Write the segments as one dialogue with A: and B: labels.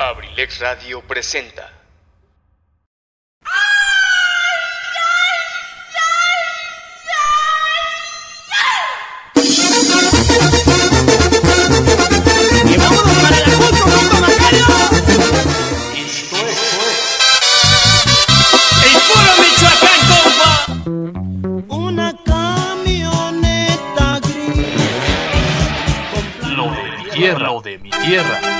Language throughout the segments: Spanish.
A: Abrilex Radio presenta.
B: ¡Y vámonos para el Acapulco, compa Macario!
A: Esto es.
B: ¡El puro Michoacán, compa! Una camioneta gris.
C: Lo de mi tierra, lo de mi tierra.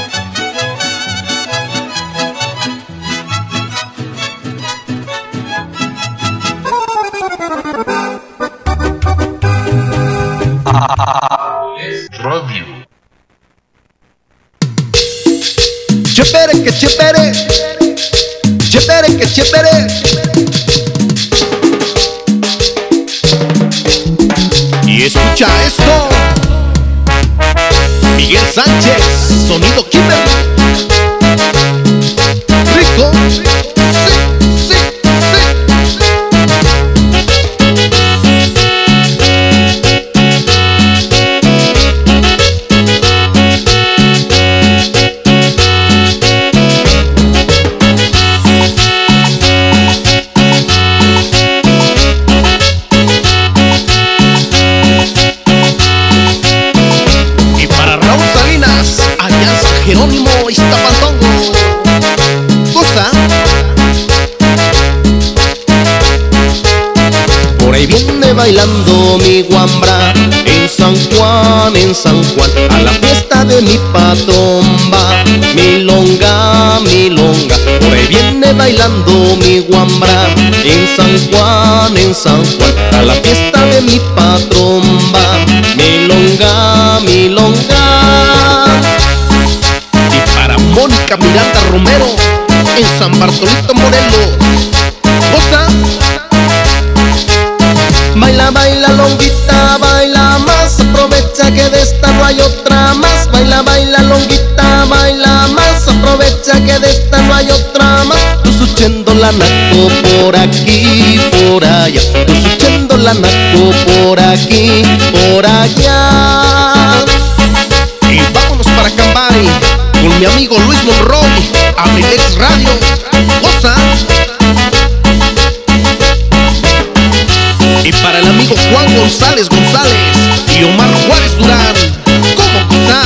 D: Que chepere, chepere que chepere. Y escucha esto, Miguel Sánchez, sonido bailando mi guambra en San Juan, en San Juan, a la fiesta de mi patromba. Milonga, milonga. Por ahí viene bailando mi guambra en San Juan, en San Juan, a la fiesta de mi patromba. Milonga, milonga. Y para Mónica Miranda Romero en San Bartolito Morelos. Baila, longuita, baila más. Aprovecha que de esta no hay otra más. Baila, baila, longuita, baila más. Aprovecha que de esta no hay otra más. Tú suchendo la naco por aquí, por allá. Tú suchendo la naco por aquí, por allá. Y vámonos para Cambari con mi amigo Luis Monroy, Abrilex Radio. Cosa. Juan González González y Omar Juárez Durán, ¿cómo gozar?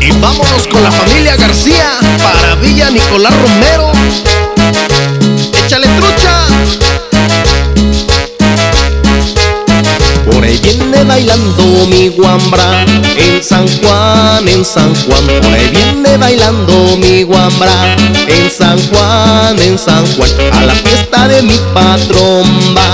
D: Y vámonos con la familia García para Villa Nicolás Romero. Échale trucha. Por ahí viene bailando mi guambra en San Juan, en San Juan. Por ahí viene bailando mi guambra en San Juan, en San Juan. A la fiesta de mi patromba,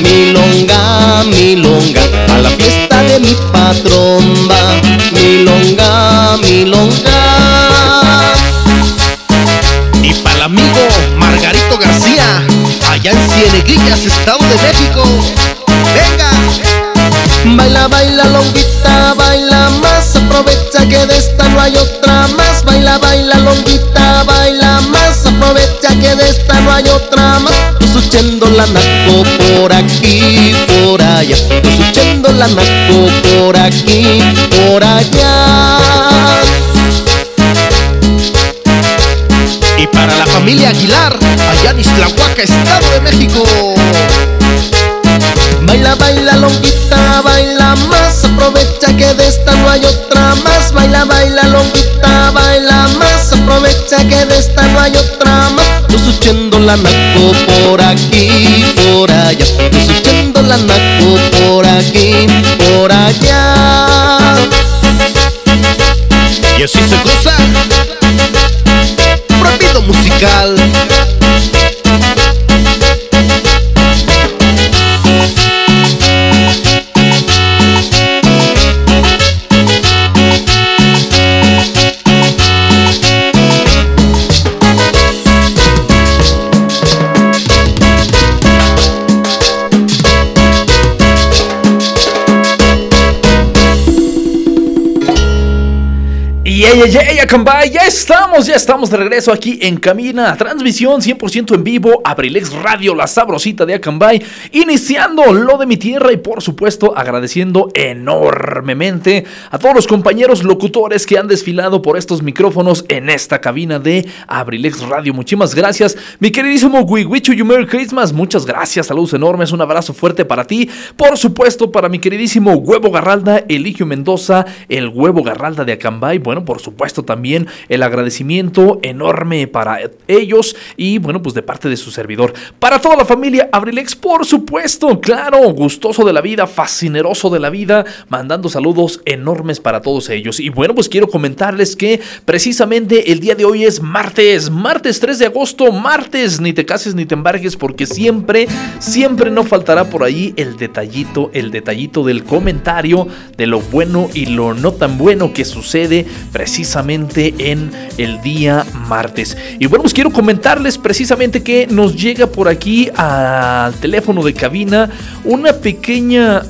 D: milonga, milonga. A la fiesta de mi patromba, milonga, milonga. Y para el amigo Margarito García, allá en Cieneguillas, Estado de México. Aprovecha que de esta no hay otra más. Baila, baila, longuita, baila más. Aprovecha que de esta no hay otra más. Suchendo la naco por aquí, por allá. Suchendo la naco por aquí, por allá. Y para la familia Aguilar, allá en Islahuaca, Estado de México. Baila, baila, longuita, baila más. Aprovecha que de esta no hay otra más. Baila, baila, longuita, baila más. Aprovecha que de esta no hay otra más. Tú suchendo la naco por aquí, por allá. Tú suchendo la naco por aquí, por allá. Y así se goza. Prohibido musical.
E: yeah, yeah. Ey, Acambay, ya estamos, ya estamos de regreso aquí en Camina, transmisión 100% en vivo, Abrilex Radio, la sabrosita de Acambay, iniciando lo de mi tierra y por supuesto agradeciendo enormemente a todos los compañeros locutores que han desfilado por estos micrófonos en esta cabina de Abrilex Radio. Muchísimas gracias, mi queridísimo Wiwichu You Merry Christmas, muchas gracias, saludos enormes, un abrazo fuerte para ti, por supuesto para mi queridísimo Huevo Garralda, Eligio Mendoza, el Huevo Garralda de Acambay, bueno, por supuesto también el agradecimiento enorme para ellos y bueno, pues de parte de su servidor. Para toda la familia Abrilex, por supuesto, claro, gustoso de la vida, fascineroso de la vida, mandando saludos enormes para todos ellos. Y bueno, pues quiero comentarles que precisamente el día de hoy es martes, martes 3 de agosto, martes, ni te cases ni te embargues porque siempre, siempre no faltará por ahí el detallito, el detallito del comentario de lo bueno y lo no tan bueno que sucede precisamente en el día martes. Y bueno, pues quiero comentarles precisamente que nos llega por aquí al teléfono de cabina una pequeña,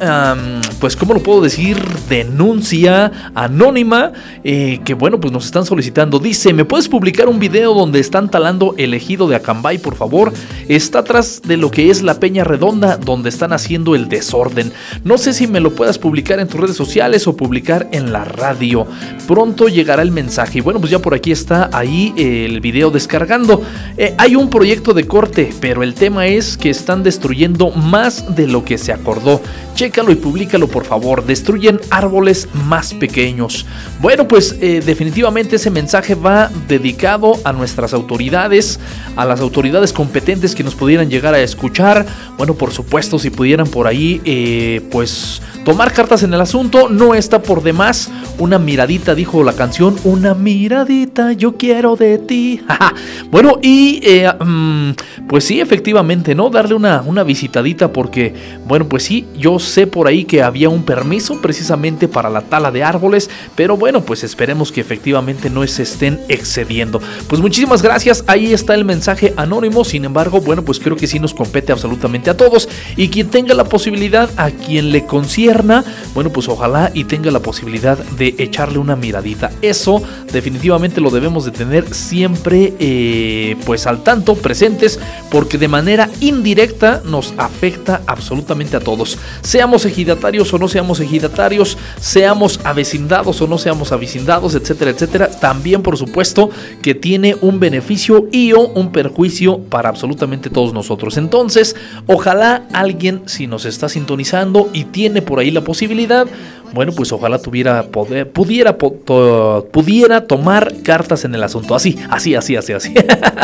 E: pues, ¿cómo lo puedo decir? Denuncia anónima eh, que, bueno, pues nos están solicitando. Dice, ¿me puedes publicar un video donde están talando el ejido de Acambay, por favor? Está atrás de lo que es la Peña Redonda, donde están haciendo el desorden. No sé si me lo puedas publicar en tus redes sociales o publicar en la radio. Pronto llegará el mensaje. Y bueno, pues ya por aquí está ahí el video descargando. Eh, hay un proyecto de corte, pero el tema es que están destruyendo más de lo que se acordó. Chécalo y públicalo por favor. Destruyen árboles más pequeños. Bueno, pues eh, definitivamente ese mensaje va dedicado a nuestras autoridades, a las autoridades competentes que nos pudieran llegar a escuchar. Bueno, por supuesto, si pudieran por ahí, eh, pues tomar cartas en el asunto, no está por demás. Una miradita, dijo la canción, una miradita yo quiero de ti. bueno, y eh, mm, pues sí, efectivamente, ¿no? Darle una, una visitadita porque, bueno, pues sí, yo sé por ahí que había un permiso precisamente para la tala de árboles, pero bueno, pues esperemos que efectivamente no se estén excediendo. Pues muchísimas gracias, ahí está el mensaje anónimo, sin embargo, bueno, pues creo que sí nos compete absolutamente a todos y quien tenga la posibilidad, a quien le concierna, bueno, pues ojalá y tenga la posibilidad de echarle una miradita. Eso definitivamente lo debemos de tener siempre eh, pues al tanto, presentes, porque de manera indirecta nos afecta absolutamente a todos. Seamos ejidatarios o no seamos ejidatarios, seamos avecindados o no seamos avecindados, etcétera, etcétera. También, por supuesto, que tiene un beneficio y o un perjuicio para absolutamente todos nosotros. Entonces, ojalá alguien, si nos está sintonizando y tiene por ahí la posibilidad, bueno, pues ojalá tuviera poder, pudiera, pudiera tomar cartas en el asunto. Así, así, así, así, así.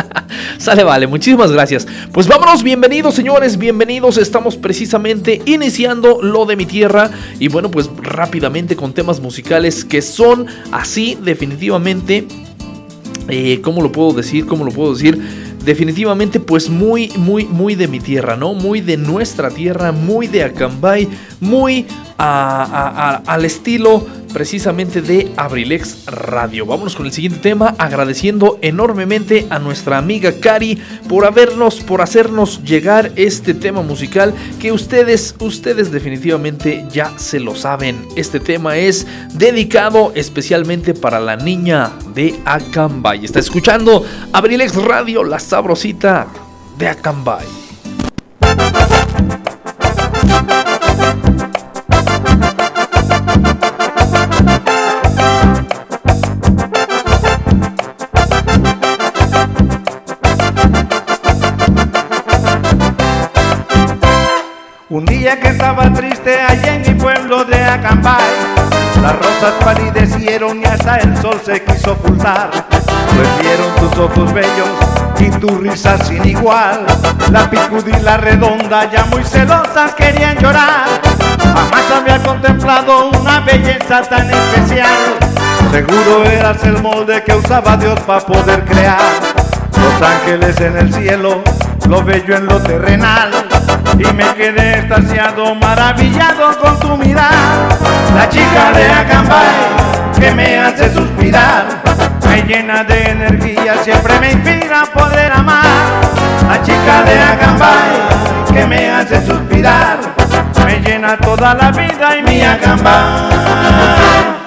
E: Sale, vale, muchísimas gracias. Pues vámonos, bienvenidos señores, bienvenidos. Estamos precisamente iniciando lo de mi tierra. Y bueno, pues rápidamente con temas musicales que son así, definitivamente. Eh, ¿Cómo lo puedo decir? ¿Cómo lo puedo decir? definitivamente pues muy, muy, muy de mi tierra, ¿no? Muy de nuestra tierra, muy de Acambay, muy al estilo precisamente de Abrilex Radio. Vámonos con el siguiente tema, agradeciendo enormemente a nuestra amiga Cari por habernos, por hacernos llegar este tema musical que ustedes, ustedes definitivamente ya se lo saben. Este tema es dedicado especialmente para la niña de Acambay. Está escuchando Abrilex Radio, la sabrosita de Acambay.
F: Día que estaba triste allá en mi pueblo de Acambay, las rosas palidecieron y hasta el sol se quiso ocultar. Vieron tus ojos bellos y tu risa sin igual. La picudila redonda ya muy celosas querían llorar. Jamás había contemplado una belleza tan especial. Seguro eras el molde que usaba Dios para poder crear. Los ángeles en el cielo, lo bello en lo terrenal y me quedé extasiado, maravillado con tu mirar. La chica de Acambay que me hace suspirar, me llena de energía, siempre me inspira a poder amar. La chica de Acambay que me hace suspirar, me llena toda la vida y mi Acambay.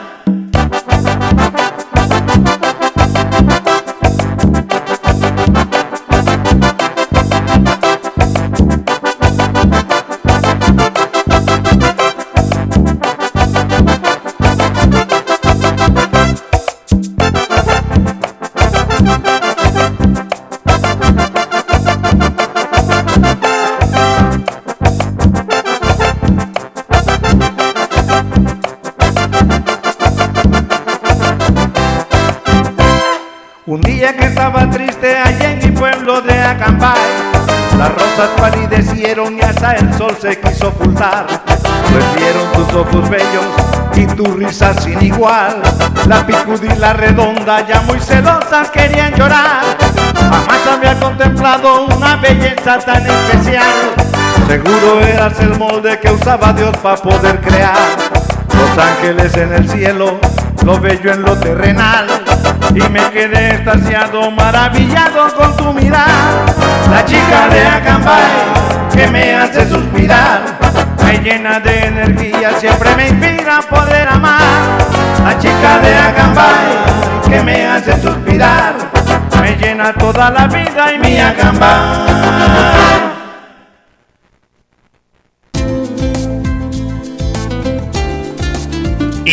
F: Que estaba triste allá en mi pueblo de Acambay, las rosas palidecieron y hasta el sol se quiso ocultar. Pues vieron tus ojos bellos y tu risa sin igual. La picudila redonda ya muy celosa querían llorar. Jamás había contemplado una belleza tan especial. Seguro eras el molde que usaba Dios para poder crear. Los ángeles en el cielo, lo bello en lo terrenal. Y me quedé extasiado, maravillado con tu mirar. La chica de Acambay que me hace suspirar. Me llena de energía, siempre me inspira a poder amar. La chica de Acambay que me hace suspirar. Me llena toda la vida y mi Acambay.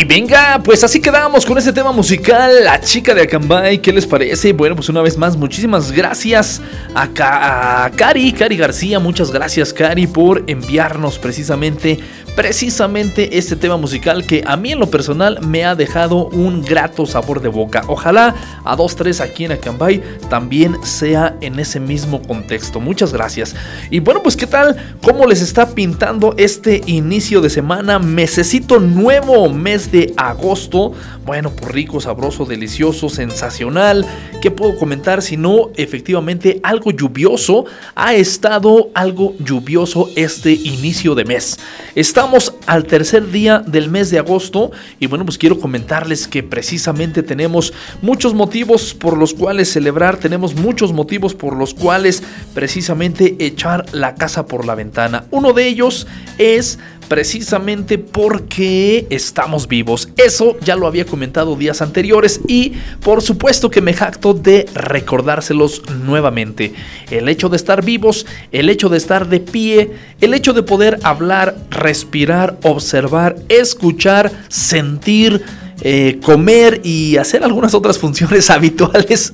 E: Y venga, pues así quedamos con este tema musical, La chica de Acambay, ¿qué les parece? Bueno, pues una vez más, muchísimas gracias a, Ca- a Cari, Cari García, muchas gracias Cari por enviarnos precisamente, precisamente este tema musical que a mí en lo personal me ha dejado un grato sabor de boca. Ojalá a dos, tres aquí en Acambay también sea en ese mismo contexto. Muchas gracias. Y bueno, pues qué tal, cómo les está pintando este inicio de semana, mesecito nuevo, mes de agosto. Bueno, pues rico, sabroso, delicioso, sensacional. ¿Qué puedo comentar si no efectivamente algo lluvioso? Ha estado algo lluvioso este inicio de mes. Estamos al tercer día del mes de agosto y bueno, pues quiero comentarles que precisamente tenemos muchos motivos por los cuales celebrar, tenemos muchos motivos por los cuales precisamente echar la casa por la ventana. Uno de ellos es precisamente porque estamos vivos. Eso ya lo había comentado días anteriores y por supuesto que me jacto de recordárselos nuevamente. El hecho de estar vivos, el hecho de estar de pie, el hecho de poder hablar, respirar, observar, escuchar, sentir, eh, comer y hacer algunas otras funciones habituales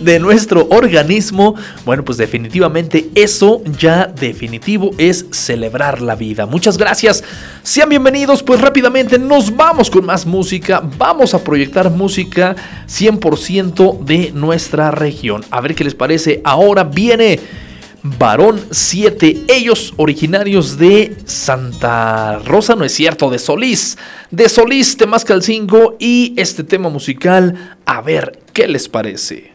E: de nuestro organismo, bueno, pues definitivamente eso ya definitivo es celebrar la vida. Muchas gracias. Sean bienvenidos, pues rápidamente nos vamos con más música. Vamos a proyectar música 100% de nuestra región. A ver qué les parece. Ahora viene Varón 7, ellos originarios de Santa Rosa, no es cierto, de Solís, de Solís, Temascalcingo y este tema musical, a ver qué les parece.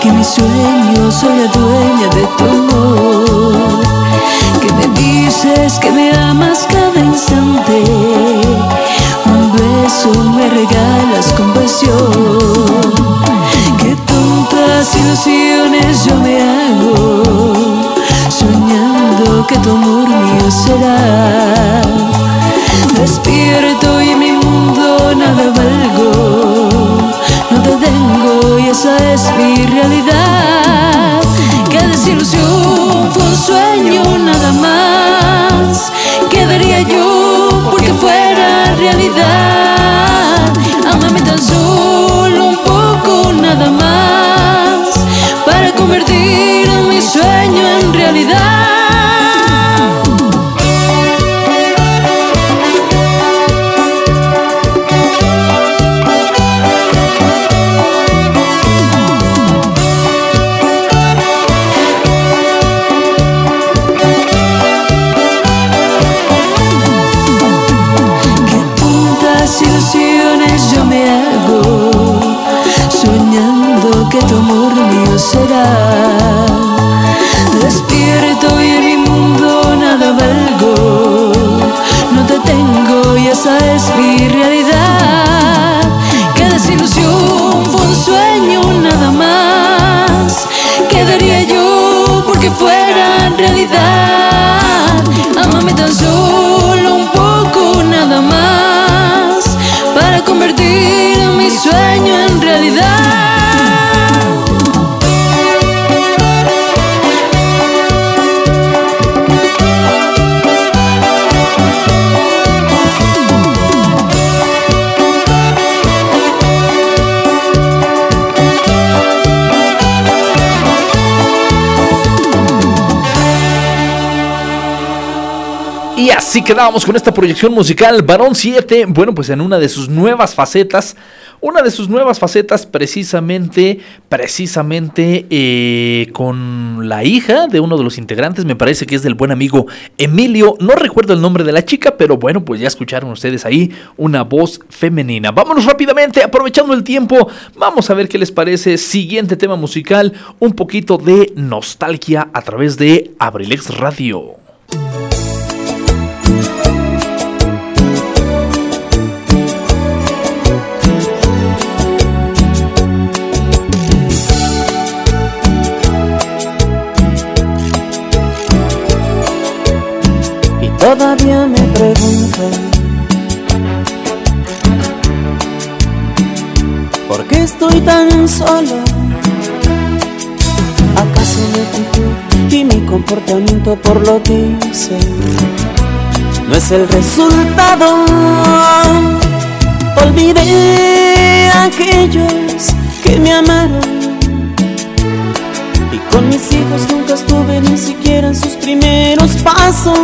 G: Que mi sueño soy la dueña de tu amor Que me dices que me amas cada instante Un beso me regalas con pasión Qué tontas ilusiones yo me hago Soñando que tu amor mío será. Despierto y en mi mundo nada valgo tengo y esa es mi realidad. Qué desilusión, fue un sueño nada más. ¿Qué daría yo porque fuera realidad? Amame tan solo un poco nada más Para convertir mi sueño en realidad yo me hago Soñando que tu amor mío será. Despierto y en mi mundo nada valgo No te tengo y esa es mi realidad. Qué desilusión, fue un sueño nada más. ¿Qué daría yo porque fuera realidad? Amame tan solo un poco nada más convertir mi sueño en realidad.
E: Así quedábamos con esta proyección musical Varón 7, bueno, pues en una de sus nuevas facetas, una de sus nuevas facetas precisamente, precisamente eh, con la hija de uno de los integrantes, me parece que es del buen amigo Emilio, no recuerdo el nombre de la chica, pero bueno, pues ya escucharon ustedes ahí una voz femenina. Vámonos rápidamente, aprovechando el tiempo, vamos a ver qué les parece. Siguiente tema musical, un poquito de nostalgia a través de Abrilex Radio.
H: Me pregunto ¿Por qué estoy tan solo? ¿Acaso mi actitud y mi comportamiento por lo hice no es el resultado? Olvidé aquellos que me amaron y con mis hijos nunca estuve ni siquiera en sus primeros pasos.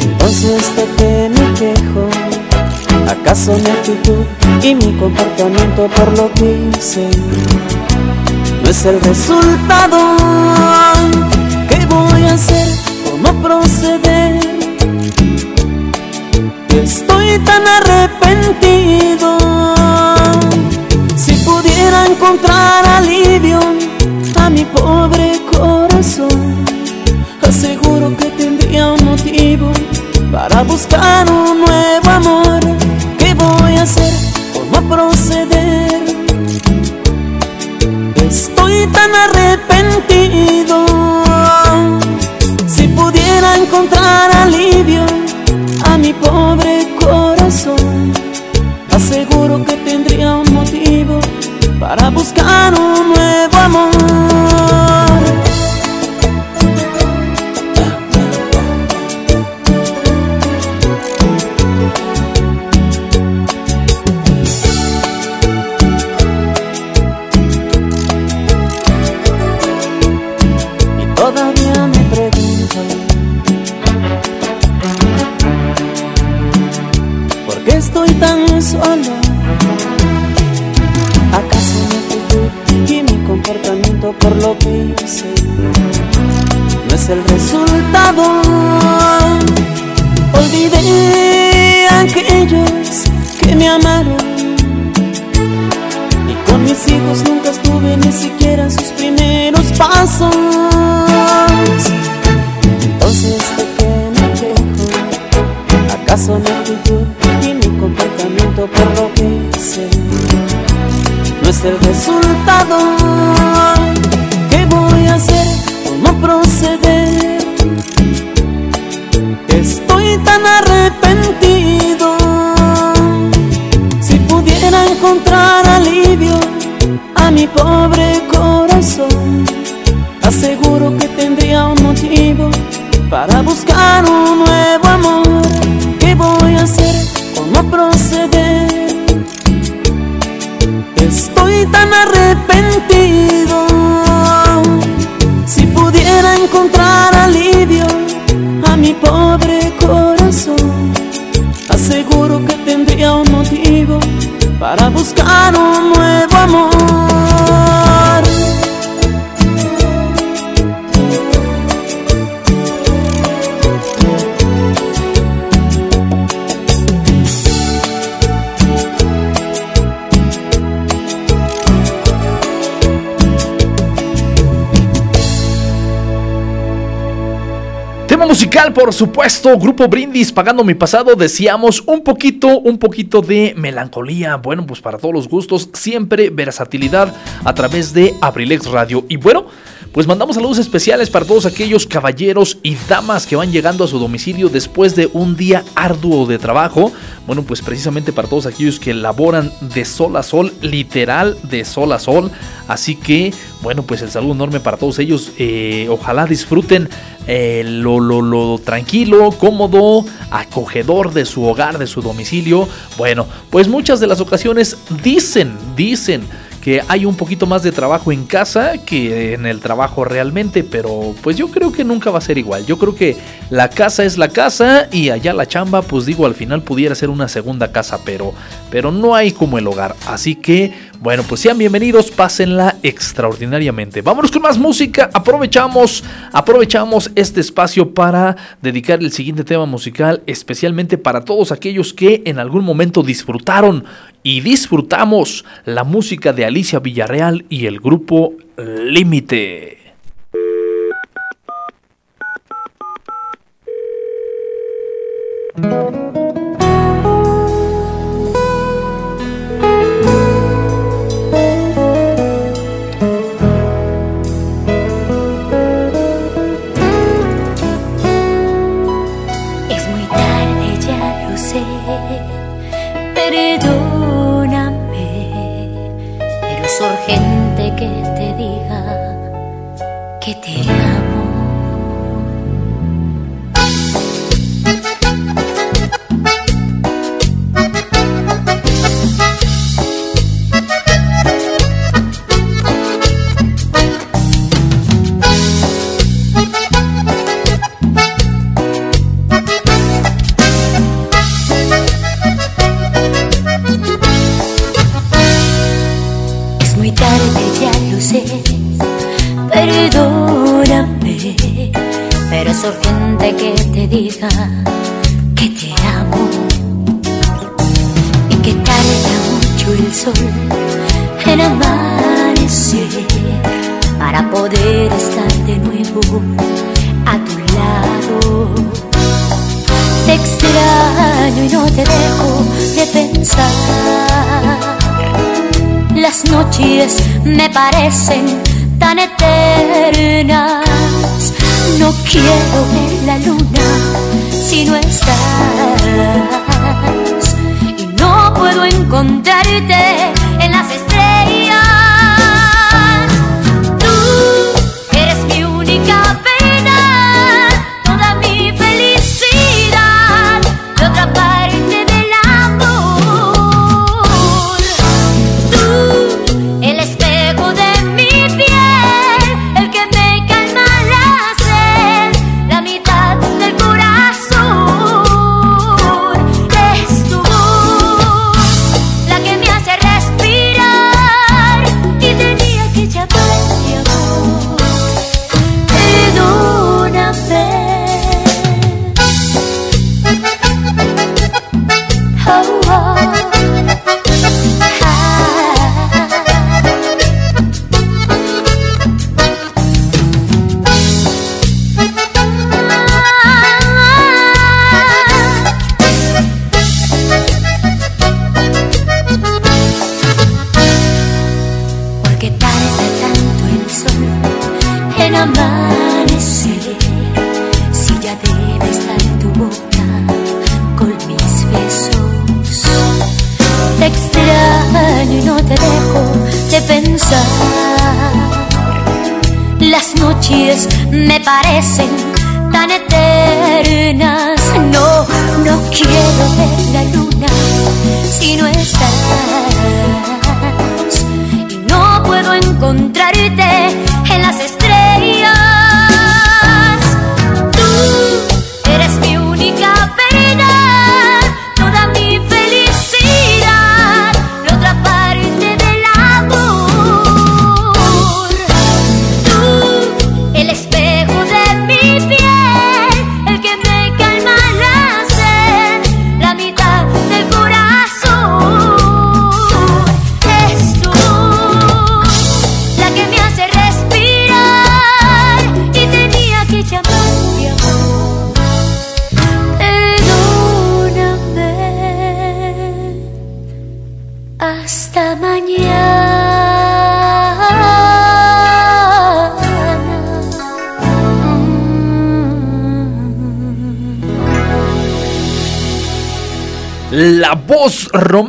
H: Entonces de qué me quejo, ¿acaso mi actitud y mi comportamiento por lo que hice no es el resultado? ¿Qué voy a hacer? ¿Cómo proceder? Estoy tan arrepentido. Si pudiera encontrar alivio a mi pobre corazón, aseguro que tendría un motivo para buscar un nuevo amor. ¿Qué voy a hacer? ¿Cómo proceder? Estoy tan arrepentido. Si pudiera encontrar alivio a mi pobre corazón, aseguro que tendría un para buscar un nuevo amor.
E: Supuesto, Grupo Brindis, pagando mi pasado, decíamos un poquito, un poquito de melancolía, bueno, pues para todos los gustos, siempre versatilidad a través de Abrilex Radio. Y bueno, pues mandamos saludos especiales para todos aquellos caballeros y damas que van llegando a su domicilio después de un día arduo de trabajo. Bueno, pues precisamente para todos aquellos que laboran de sol a sol, literal de sol a sol. Así que, bueno, pues el saludo enorme para todos ellos. Eh, ojalá disfruten eh, lo, lo, lo tranquilo, cómodo, acogedor de su hogar, de su domicilio. Bueno, pues muchas de las ocasiones dicen, dicen que hay un poquito más de trabajo en casa que en el trabajo realmente, pero pues yo creo que nunca va a ser igual. Yo creo que la casa es la casa y allá la chamba, pues digo, al final pudiera ser una segunda casa, pero, pero no hay como el hogar. Así que, bueno, pues sean bienvenidos, pásenla extraordinariamente. Vámonos con más música, aprovechamos, aprovechamos este espacio para dedicar el siguiente tema musical, especialmente para todos aquellos que en algún momento disfrutaron y disfrutamos la música de Alicia Villarreal y el grupo Límite.
I: Me parecen tan eternas. No quiero ver la luna si no estás. Y no puedo encontrarte en las estrellas.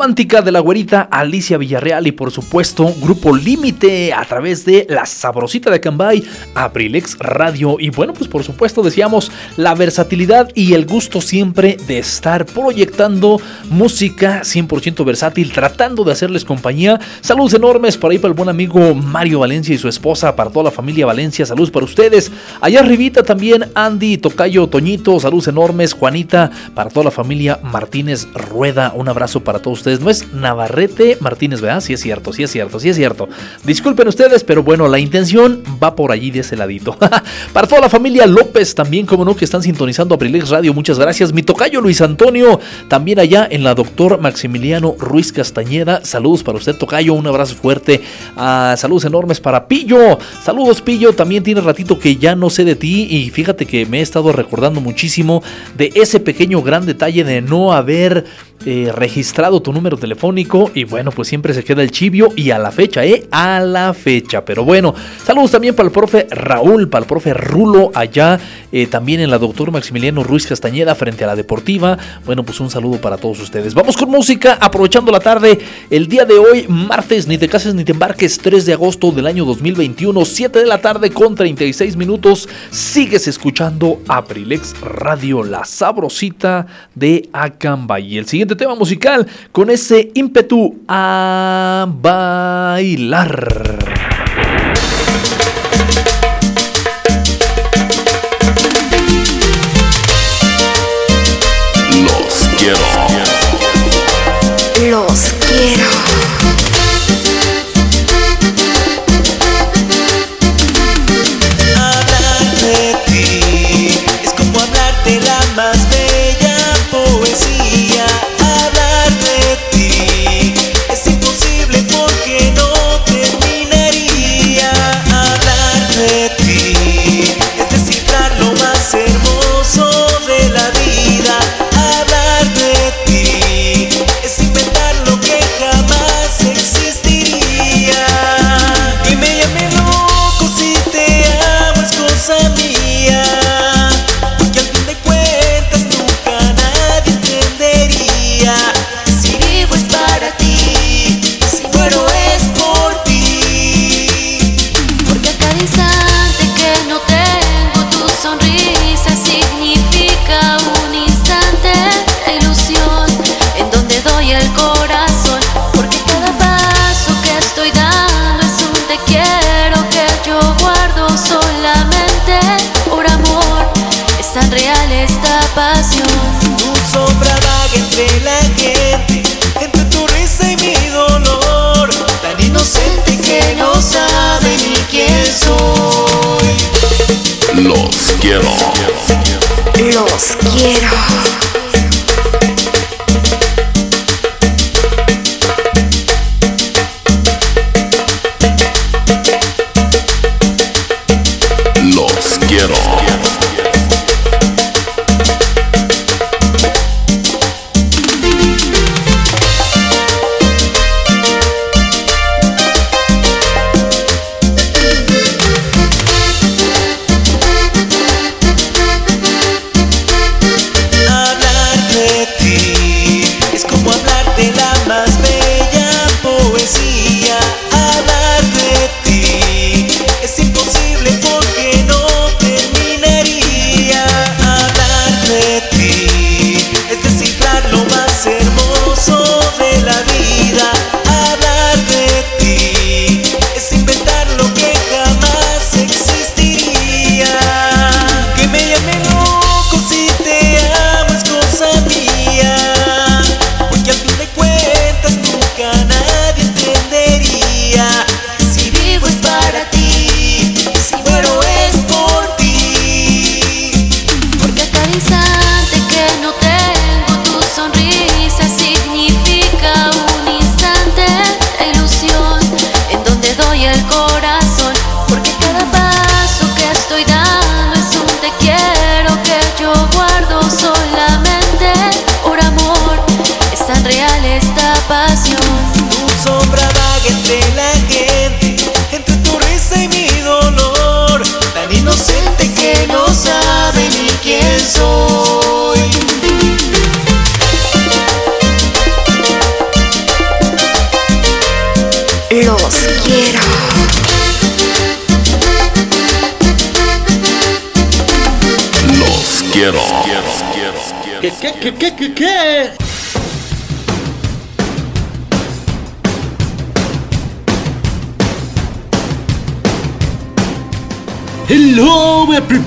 E: Romántica de la güerita Alicia Villarreal y por supuesto Grupo Límite a través de La Sabrosita de Cambay, Abrilex Radio. Y bueno pues por supuesto decíamos la versatilidad y el gusto siempre de estar proyectando música 100% versátil tratando de hacerles compañía. Saludos enormes por ahí para el buen amigo Mario Valencia y su esposa, para toda la familia Valencia, saludos para ustedes. Allá arribita también Andy, Tocayo, Toñito, saludos enormes, Juanita, para toda la familia Martínez Rueda. Un abrazo para todos ustedes. No es Navarrete Martínez, ¿verdad? Sí es cierto, sí es cierto, sí es cierto. Disculpen ustedes, pero bueno, la intención va por allí de ese ladito. para toda la familia López también, como no, están sintonizando Abrilex Radio, muchas gracias. Mi tocayo Luis Antonio, también allá en la doctor Maximiliano Ruiz Castañeda. Saludos para usted, tocayo, un abrazo fuerte. Ah, saludos enormes para Pillo. Saludos, Pillo. También tiene ratito que ya no sé de ti y fíjate que me he estado recordando muchísimo de ese pequeño gran detalle de no haber eh, registrado tu número telefónico y bueno, pues siempre se queda el chivio y a la fecha, ¿eh? A la fecha. Pero bueno, saludos también para el profe Raúl, para el profe Rulo allá, eh, también en la doctor Maximiliano Ruiz Castañeda frente a la Deportiva. Bueno, pues un saludo para todos ustedes. Vamos con música, aprovechando la tarde, el día de hoy, martes, ni te cases ni te embarques, 3 de agosto del año 2021, 7 de la tarde con 36 minutos. Sigues escuchando Aprilex Radio, la sabrosita de Acambay. Y el siguiente tema musical con ese ímpetu a bailar.
C: Los quiero.
I: Quiero.
C: Los quiero.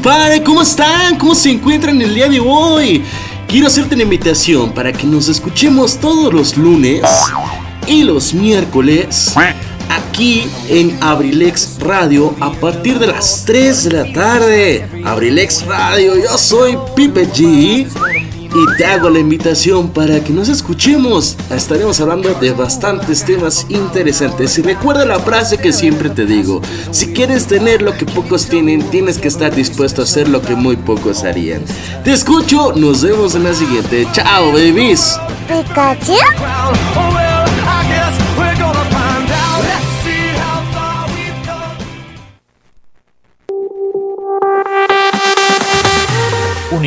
J: Prepare, ¿cómo están? ¿Cómo se encuentran el día de hoy? Quiero hacerte una invitación para que nos escuchemos todos los lunes y los miércoles aquí en Abrilex Radio a partir de las 3 de la tarde. Abrilex Radio, yo soy Pipe G y te hago la invitación para que nos escuchemos. Estaremos hablando de bastantes temas interesantes. Y recuerda la frase que siempre te digo: si quieres tener lo que pocos tienen, tienes que estar dispuesto a hacer lo que muy pocos harían. Te escucho, nos vemos en la siguiente. Chao, babies.
K: Pikachu.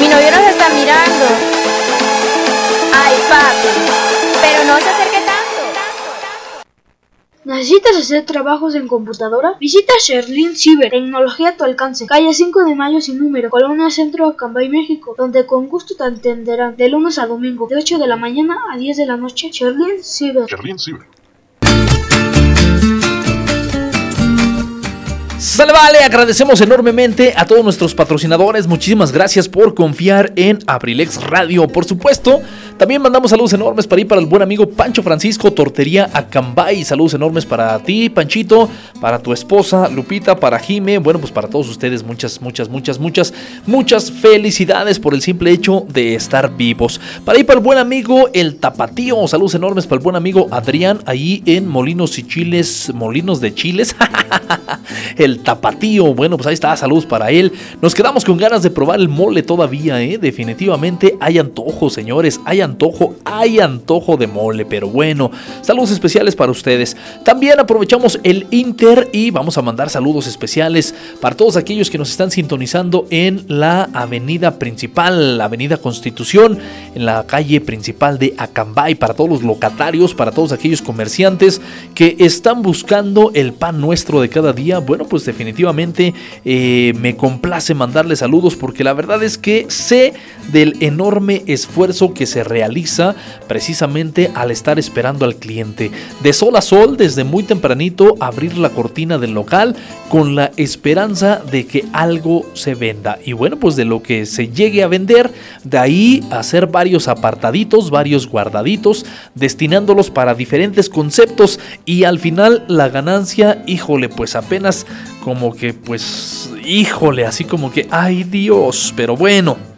K: Mi novio nos está mirando. Ay, papi. Pero no se acerque tanto.
L: ¿Necesitas hacer trabajos en computadora? Visita Sherlin Cyber, tecnología a tu alcance. Calle 5 de Mayo sin número, Colonia Centro, Acambay, México, donde con gusto te atenderán de lunes a domingo, de 8 de la mañana a 10 de la noche. Sherlin Cyber.
E: Sale, vale, agradecemos enormemente a todos nuestros patrocinadores. Muchísimas gracias por confiar en Abrilex Radio. Por supuesto, también mandamos saludos enormes para ir para el buen amigo Pancho Francisco, Tortería Acambay. Saludos enormes para ti, Panchito, para tu esposa Lupita, para Jime. Bueno, pues para todos ustedes, muchas, muchas, muchas, muchas, muchas felicidades por el simple hecho de estar vivos. Para ir para el buen amigo El Tapatío. Saludos enormes para el buen amigo Adrián, ahí en Molinos y Chiles, Molinos de Chiles. el el tapatío. Bueno, pues ahí está, saludos para él. Nos quedamos con ganas de probar el mole todavía, ¿eh? Definitivamente hay antojo, señores. Hay antojo, hay antojo de mole. Pero bueno, saludos especiales para ustedes. También aprovechamos el Inter y vamos a mandar saludos especiales para todos aquellos que nos están sintonizando en la avenida principal, la avenida Constitución, en la calle principal de Acambay, para todos los locatarios, para todos aquellos comerciantes que están buscando el pan nuestro de cada día. Bueno, pues definitivamente eh, me complace mandarles saludos porque la verdad es que sé del enorme esfuerzo que se realiza precisamente al estar esperando al cliente. De sol a sol, desde muy tempranito, abrir la cortina del local con la esperanza de que algo se venda. Y bueno, pues de lo que se llegue a vender, de ahí hacer varios apartaditos, varios guardaditos, destinándolos para diferentes conceptos y al final la ganancia, híjole, pues apenas como que, pues, híjole, así como que, ay Dios, pero bueno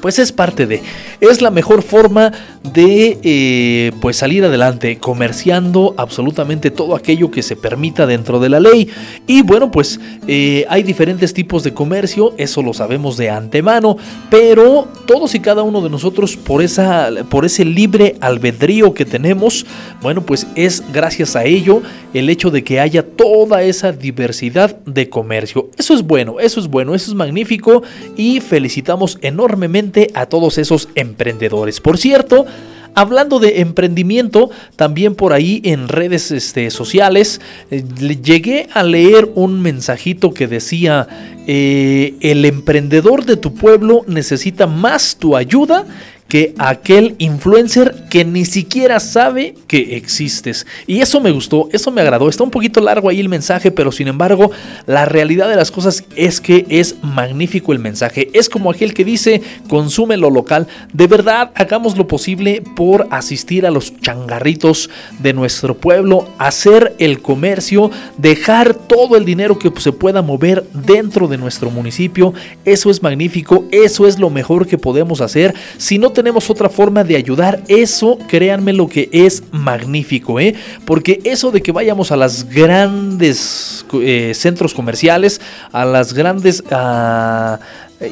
E: pues es parte de, es la mejor forma de eh, pues salir adelante, comerciando absolutamente todo aquello que se permita dentro de la ley. Y bueno, pues eh, hay diferentes tipos de comercio, eso lo sabemos de antemano, pero todos y cada uno de nosotros por, esa, por ese libre albedrío que tenemos, bueno, pues es gracias a ello el hecho de que haya toda esa diversidad de comercio. Eso es bueno, eso es bueno, eso es magnífico y felicitamos enormemente a todos esos emprendedores. Por cierto, Hablando de emprendimiento, también por ahí en redes este, sociales, eh, llegué a leer un mensajito que decía, eh, el emprendedor de tu pueblo necesita más tu ayuda que aquel influencer que ni siquiera sabe que existes. Y eso me gustó, eso me agradó. Está un poquito largo ahí el mensaje, pero sin embargo, la realidad de las cosas es que es magnífico el mensaje. Es como aquel que dice, consume lo local. De verdad, hagamos lo posible por asistir a los changarritos de nuestro pueblo, hacer el comercio, dejar todo el dinero que se pueda mover dentro de nuestro municipio. Eso es magnífico, eso es lo mejor que podemos hacer. Si no tenemos otra forma de ayudar, eso créanme lo que es magnífico, ¿eh? Porque eso de que vayamos a las grandes eh, centros comerciales, a las grandes... Ah,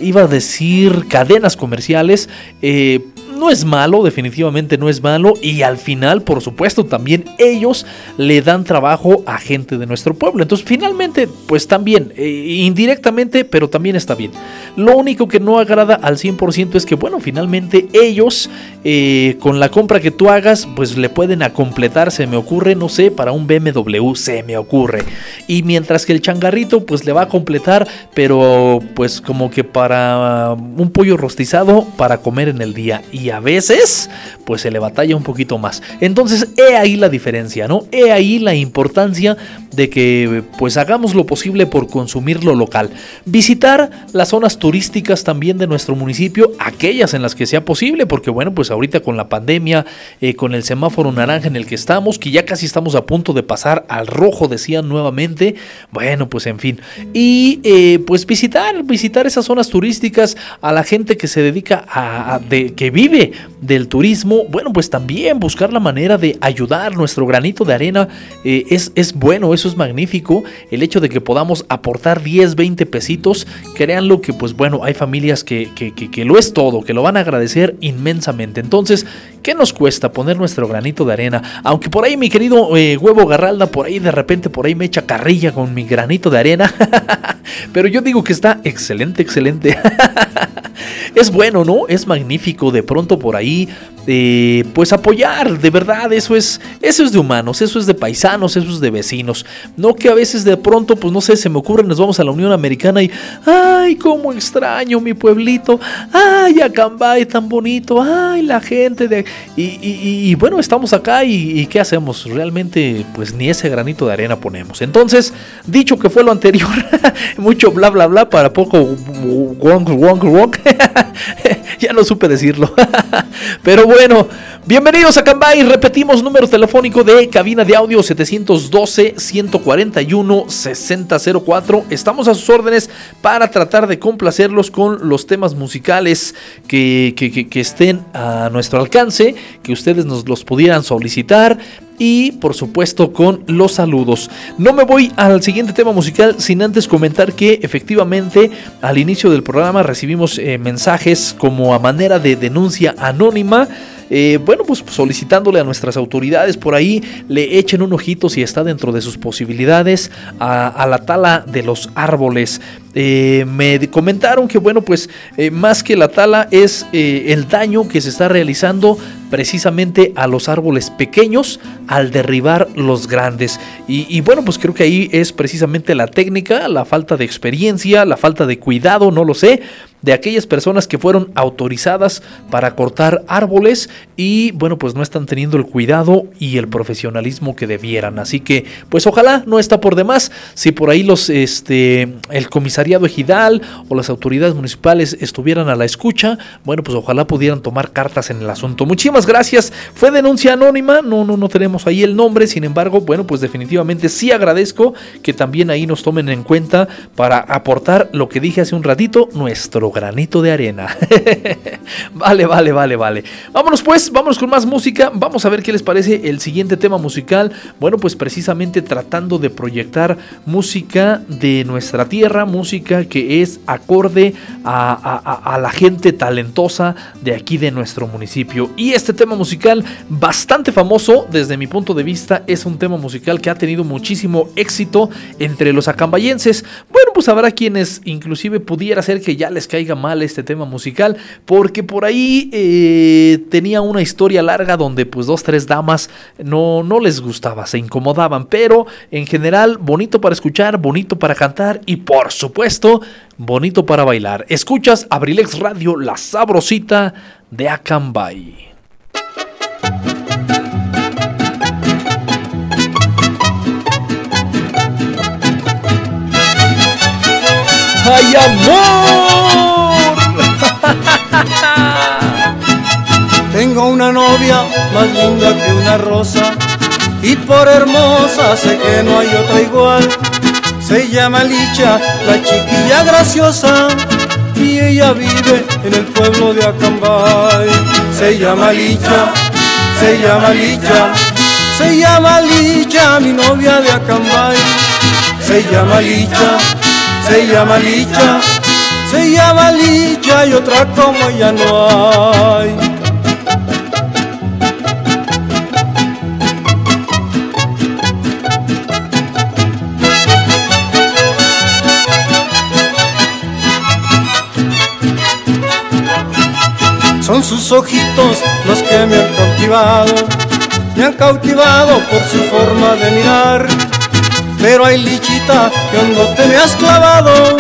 E: iba a decir cadenas comerciales, eh, no es malo, definitivamente no es malo. Y al final, por supuesto, también ellos le dan trabajo a gente de nuestro pueblo. Entonces, finalmente, pues también, eh, indirectamente, pero también está bien. Lo único que no agrada al 100% es que, bueno, finalmente ellos, eh, con la compra que tú hagas, pues le pueden completar, se me ocurre, no sé, para un BMW, se me ocurre. Y mientras que el changarrito, pues le va a completar, pero pues como que para un pollo rostizado para comer en el día. Y a veces pues se le batalla un poquito más. Entonces, he ahí la diferencia, ¿no? He ahí la importancia de que pues hagamos lo posible por consumir lo local. Visitar las zonas turísticas también de nuestro municipio, aquellas en las que sea posible, porque bueno, pues ahorita con la pandemia, eh, con el semáforo naranja en el que estamos, que ya casi estamos a punto de pasar al rojo, decían nuevamente, bueno, pues en fin. Y eh, pues visitar, visitar esas zonas turísticas a la gente que se dedica a, que vive del turismo, bueno, pues también buscar la manera de ayudar nuestro granito de arena eh, es, es bueno, eso es magnífico. El hecho de que podamos aportar 10, 20 pesitos, créanlo que pues bueno, hay familias que, que, lo es todo, que lo van a agradecer inmensamente. Entonces, ¿qué nos cuesta poner nuestro granito de arena? Aunque por ahí mi querido eh, huevo Garralda, por ahí de repente, por ahí me echa carrilla con mi granito de arena. Pero yo digo que está excelente, excelente. es bueno, ¿no? Es magnífico de pronto por ahí pues apoyar, de verdad, eso es, eso es de humanos, eso es de paisanos, eso es de vecinos. No que a veces de pronto, pues no sé, se me ocurre, nos vamos a la Unión Americana y, ay, cómo extraño mi pueblito, ay, Acambay tan bonito, ay, la gente de... Y, bueno, estamos acá y, ¿qué hacemos? Realmente, pues ni ese granito de arena ponemos. Entonces, dicho que fue lo anterior, mucho bla, bla, bla, para poco wonk, wonk, wonk, ya no supe decirlo. Pero bueno, bienvenidos a Cambay. Repetimos número telefónico de cabina de audio 712-141-6004. Estamos a sus órdenes para tratar de complacerlos con los temas musicales que, que estén a nuestro alcance, que ustedes nos los pudieran solicitar y por supuesto con los saludos. No me voy al siguiente tema musical sin antes comentar que efectivamente al inicio del programa recibimos eh, mensajes como a manera de denuncia anónima. Eh, bueno, pues solicitándole a nuestras autoridades por ahí le echen un ojito si está dentro de sus posibilidades a, la tala de los árboles. Eh, me comentaron que bueno pues más que la tala es el daño que se está realizando precisamente a los árboles pequeños al derribar los grandes. Y, bueno pues creo que ahí es precisamente la técnica la falta de experiencia la falta de cuidado no lo sé de aquellas personas que fueron autorizadas para cortar árboles y bueno pues no están teniendo el cuidado y el profesionalismo que debieran así que pues ojalá no está por demás si por ahí los este el comisario ejidal o las autoridades municipales estuvieran a la escucha, bueno, pues ojalá pudieran tomar cartas en el asunto. Muchísimas gracias. Fue denuncia anónima, no, no, no tenemos ahí el nombre, sin embargo, bueno, pues definitivamente sí agradezco que también ahí nos tomen en cuenta para aportar lo que dije hace un ratito, nuestro granito de arena. vale, vale, vale, vale. Vámonos pues, vámonos con más música, vamos a ver qué les parece el siguiente tema musical. Bueno, pues precisamente tratando de proyectar música de nuestra tierra, música que es acorde a, la gente talentosa de aquí de nuestro municipio. Y este tema musical, bastante famoso desde mi punto de vista, es un tema musical que ha tenido muchísimo éxito entre los acambayenses. Bueno, pues habrá quienes inclusive pudiera ser que ya les caiga mal este tema musical, porque por ahí eh, tenía una historia larga donde pues dos, tres damas no, no les gustaba, se incomodaban, pero en general bonito para escuchar, bonito para cantar y por supuesto bonito para bailar. Escuchas Abrilex Radio, la sabrosita de Acambay. ¡Ay, amor!
M: Tengo una novia más linda que una rosa y por hermosa sé que no hay otra igual. Se llama Licha, la chiquilla graciosa, y ella vive en el pueblo de Acambay. Se llama Licha, se llama Licha, se llama Licha, mi novia de Acambay. Se llama Licha, se llama Licha, se llama Licha y otra como ella no hay. Son sus ojitos los que me han cautivado, me han cautivado por su forma de mirar. Pero hay lichita que hondo te me has clavado,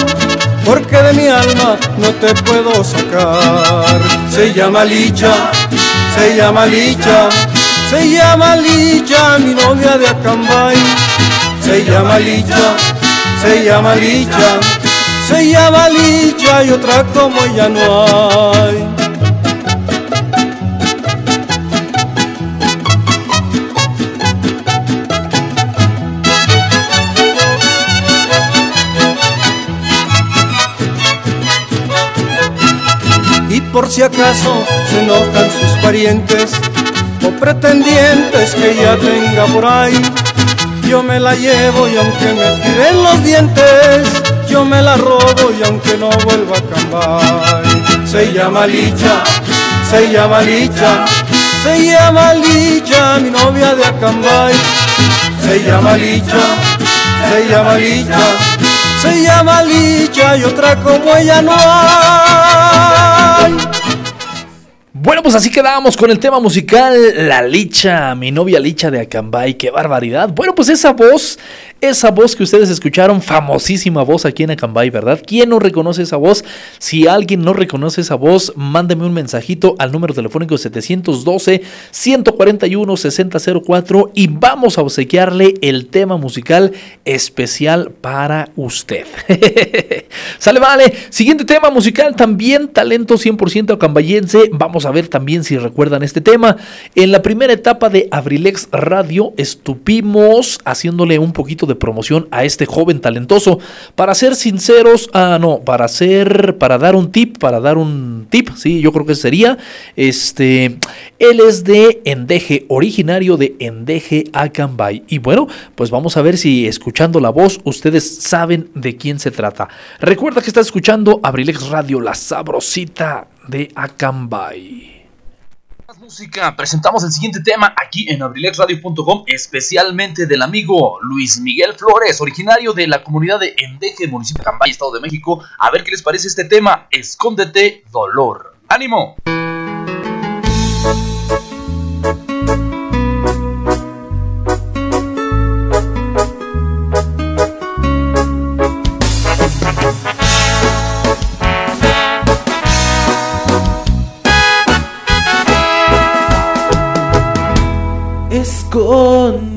M: porque de mi alma no te puedo sacar. Se llama Licha, se llama Licha, se llama Licha, mi novia de Acambay. Se llama Licha, se llama Licha, se llama Licha y otra como ella no hay. Por si acaso se enojan sus parientes o pretendientes que ella tenga por ahí. Yo me la llevo y aunque me tiren los dientes, yo me la robo y aunque no vuelva a cambiar. Se llama Licha, se llama Licha, se llama Licha, mi novia de Acambay. Se llama Licha, se llama Licha, se llama Licha y otra como ella no hay. Ay.
E: Bueno, pues así quedábamos con el tema musical La Licha, mi novia Licha de Acambay, qué barbaridad. Bueno, pues esa voz, esa voz que ustedes escucharon, famosísima voz aquí en Acambay, ¿verdad? ¿Quién no reconoce esa voz? Si alguien no reconoce esa voz, mándeme un mensajito al número telefónico 712-141-6004 y vamos a obsequiarle el tema musical especial para usted. Sale, vale. Siguiente tema musical, también talento 100% acambayense. Vamos a ver también si recuerdan este tema. En la primera etapa de Abrilex Radio estuvimos haciéndole un poquito de promoción a este joven talentoso. Para ser sinceros, ah, no, para ser, para dar un tip, para dar un tip, sí, yo creo que sería, este, él es de Endeje, originario de Endeje, Acambay. Y bueno, pues vamos a ver si escuchando la voz ustedes saben de quién se trata. Recuerda que estás escuchando Abrilex Radio, la sabrosita de Acambay.
C: Música, presentamos el siguiente tema aquí en abrilexradio.com, especialmente del amigo Luis Miguel Flores, originario de la comunidad de Endeje, municipio de Cambay, Estado de México. A ver qué les parece este tema, Escóndete Dolor. ¡Ánimo!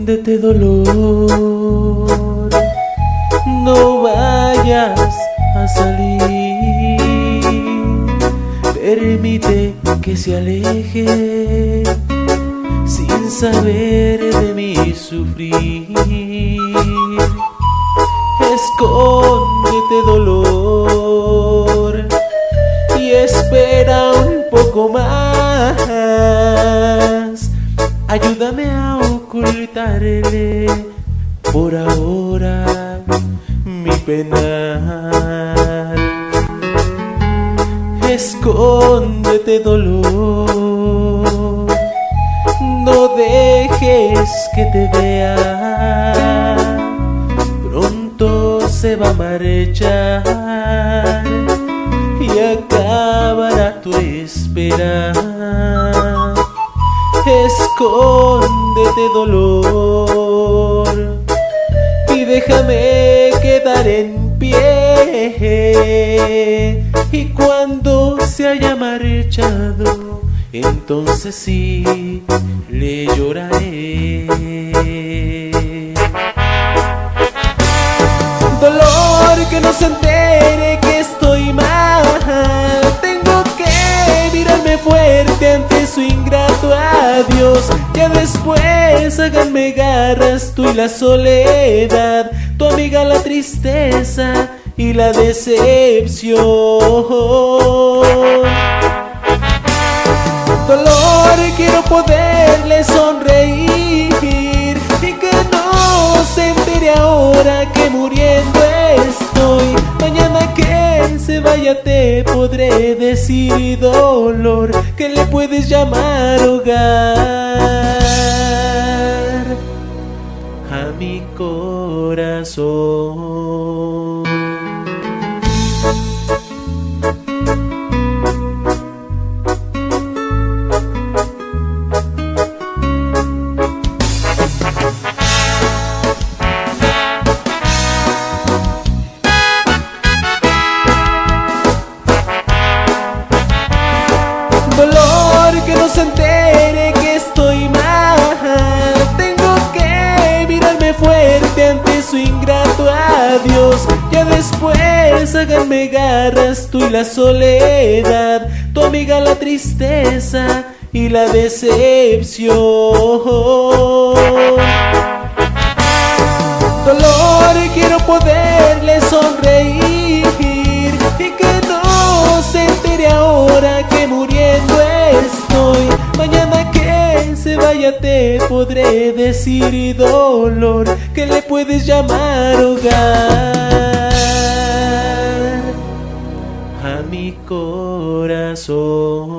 N: Escóndete dolor, no vayas a salir, permite que se aleje sin saber de mí sufrir. Escóndete dolor y espera un poco más. Ayúdame a ocultarle por ahora mi penal. Escóndete dolor, no dejes que te vea. Pronto se va a marchar y acabará tu espera. Escóndete dolor y déjame quedar en pie. Y cuando se haya marchado, entonces sí le lloraré. Dolor que no se entere fuerte ante su ingrato adiós. Ya después háganme garras tú y la soledad, tu amiga la tristeza y la decepción. Dolor quiero poderle sonreír y que no se entere ahora que muriendo estoy. Mañana que vaya te podré decir dolor que le puedes llamar hogar a mi corazón. Y la soledad, tu amiga la tristeza y la decepción. Dolor quiero poderle sonreír y que no se entere ahora que muriendo estoy. Mañana que se vaya te podré decir dolor que le puedes llamar hogar mi corazón.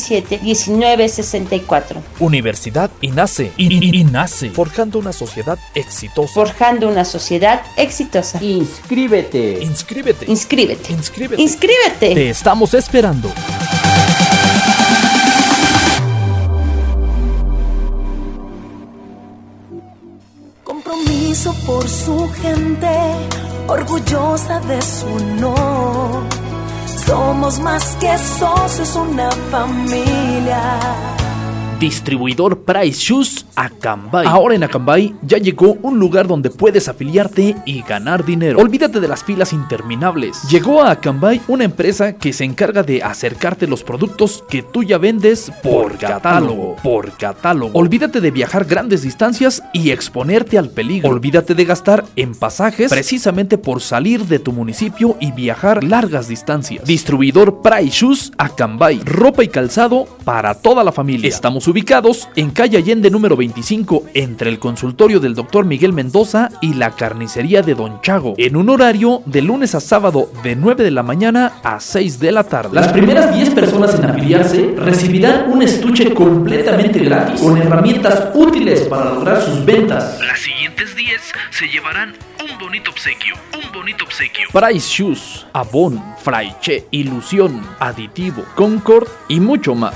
O: 1964.
E: Universidad INACE, INACE, forjando una sociedad exitosa.
O: Forjando una sociedad exitosa.
P: Inscríbete.
E: Inscríbete.
O: Inscríbete.
E: Inscríbete.
O: Inscríbete.
E: Te estamos esperando.
Q: Compromiso por su gente, orgullosa de su honor. Somos más que socios, una familia.
E: Distribuidor Price Shoes Acambay. Ahora en Acambay ya llegó un lugar donde puedes afiliarte y ganar dinero. Olvídate de las filas interminables. Llegó a Acambay una empresa que se encarga de acercarte los productos que tú ya vendes por catálogo. Por catálogo. Olvídate de viajar grandes distancias y exponerte al peligro. Olvídate de gastar en pasajes precisamente por salir de tu municipio y viajar largas distancias. Distribuidor Price Shoes Acambay. Ropa y calzado para toda la familia. Estamos ubicados en calle Allende número 25 entre el consultorio del doctor Miguel Mendoza y la carnicería de Don Chago, en un horario de lunes a sábado de 9 de la mañana a 6 de la tarde. Las primeras 10 personas en afiliarse recibirán un estuche completamente gratis con herramientas útiles para lograr sus ventas. Las siguientes 10 se llevarán un bonito obsequio, un bonito obsequio. Price Shoes, Avon, Fraiche, Ilusión, Aditivo, Concord y mucho más.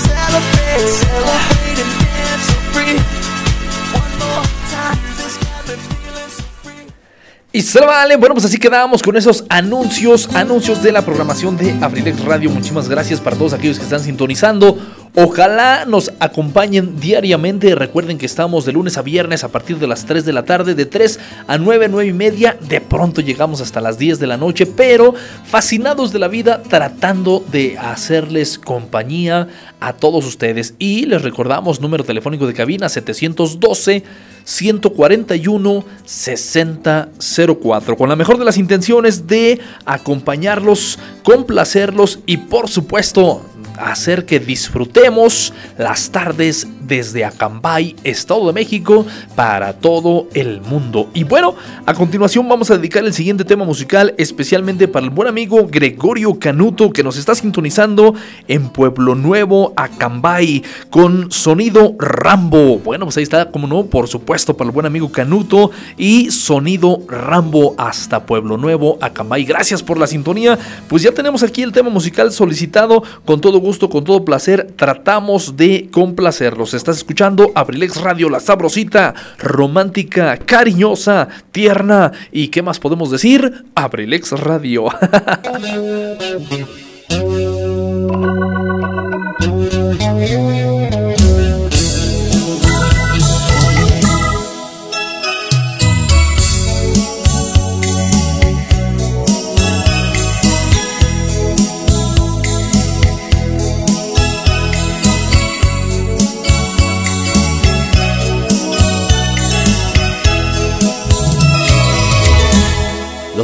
E: Y se vale, bueno, pues así quedamos con esos anuncios, anuncios de la programación de Abrilex Radio. Muchísimas gracias para todos aquellos que están sintonizando. Ojalá nos acompañen diariamente. Recuerden que estamos de lunes a viernes a partir de las 3 de la tarde, de 3 a 9, 9 y media. De pronto llegamos hasta las 10 de la noche, pero fascinados de la vida, tratando de hacerles compañía a todos ustedes. Y les recordamos número telefónico de cabina 712 141 6004 con la mejor de las intenciones de acompañarlos, complacerlos y por supuesto hacer que disfrutemos las tardes desde Acambay, Estado de México, para todo el mundo. Y bueno, a continuación vamos a dedicar el siguiente tema musical especialmente para el buen amigo Gregorio Canuto que nos está sintonizando en Pueblo Nuevo, Acambay, con sonido Rambo. Bueno, pues ahí está, como no, por supuesto, para el buen amigo Canuto y sonido Rambo hasta Pueblo Nuevo, Acambay. Gracias por la sintonía. Pues ya tenemos aquí el tema musical solicitado con todo gusto, con todo placer. Tratamos de complacerlos. Estás escuchando Abrilex Radio, la sabrosita, romántica, cariñosa, tierna y ¿qué más podemos decir? Abrilex Radio.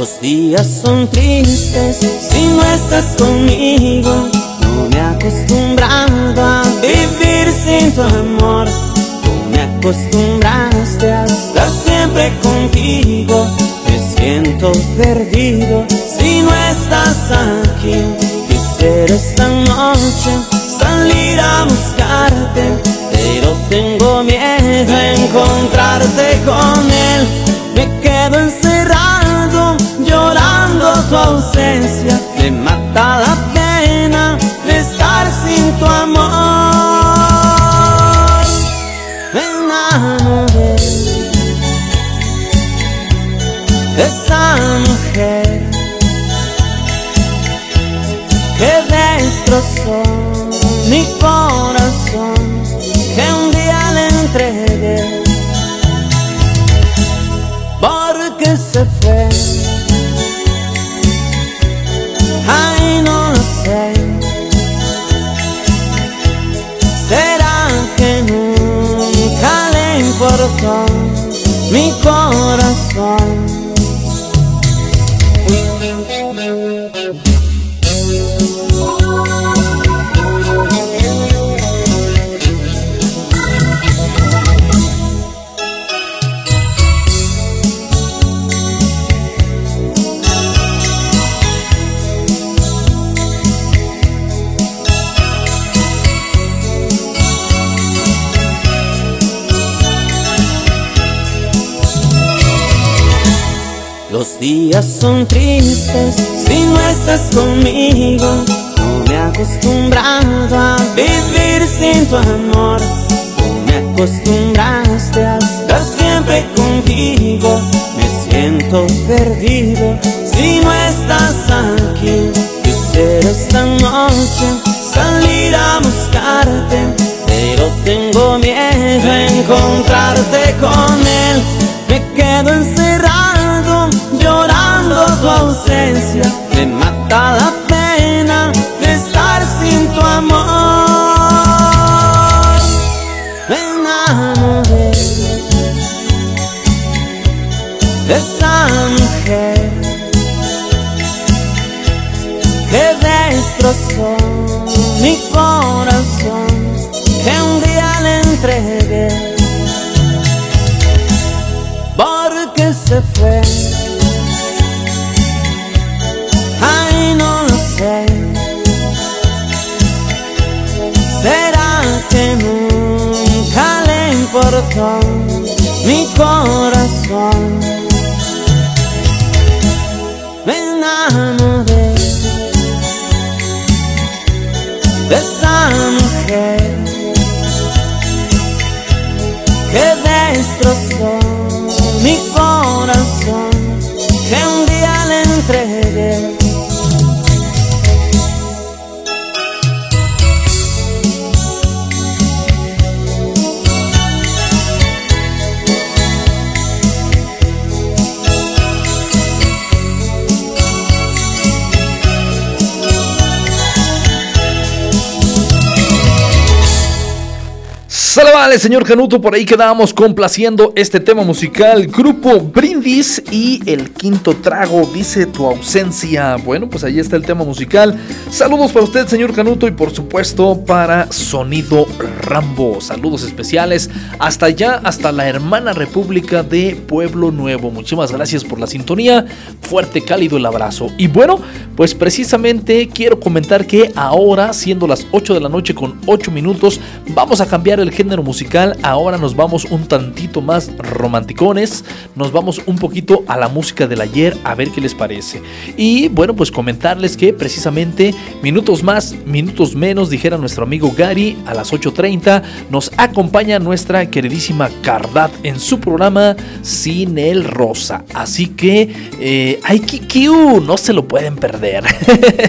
H: Los días son tristes si no estás conmigo. No me he acostumbrado a vivir sin tu amor. No me acostumbraste a estar siempre contigo. Me siento perdido si no estás aquí. Quisiera esta noche salir a buscarte, pero tengo miedo a encontrarte con llorando tu corazón? Conmigo. No me he acostumbrado a vivir sin tu amor. No me acostumbraste a estar siempre contigo. Me siento perdido si no estás aquí. Quisiera esta noche salir a buscarte, pero tengo miedo a encontrarte con que nunca le importó mi corazón? Me enamoré de esa mujer que destrozó mi corazón, que
E: Vale, señor Canuto, por ahí quedábamos complaciendo este tema musical. Grupo Brindis y el quinto trago dice tu ausencia. Bueno, pues ahí está el tema musical. Saludos para usted, señor Canuto, y por supuesto para Sonido Rambo. Saludos especiales hasta allá, hasta la hermana República de Pueblo Nuevo. Muchísimas gracias por la sintonía. Fuerte, cálido el abrazo. Y bueno, pues precisamente quiero comentar que ahora, siendo las 8 de la noche con 8 minutos, vamos a cambiar el género musical. Ahora nos vamos un tantito más romanticones. Nos vamos un poquito a la música del ayer a ver qué les parece. Y bueno, pues comentarles que precisamente minutos más, minutos menos, dijera nuestro amigo Gary, a las 8.30 nos acompaña nuestra queridísima Cardat en su programa Sin el Rosa. Así que, eh, ay, Kikiu, no se lo pueden perder.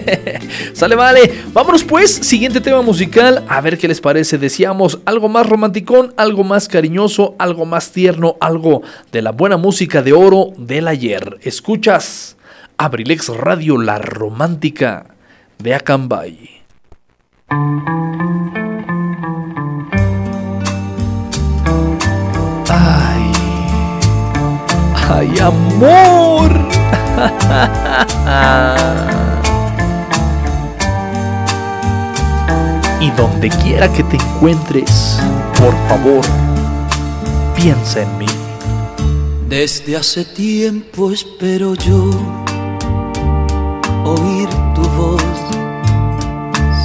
E: Sale, vale. Vámonos pues, siguiente tema musical, a ver qué les parece. Decíamos algo más romanticón, algo más cariñoso, algo más tierno, algo de la buena música de oro del ayer. Escuchas Abrilex Radio La Romántica de Acambay. Ay, ay, amor. y donde quiera que te encuentres, por favor, piensa en mí.
R: Desde hace tiempo espero yo oír tu voz,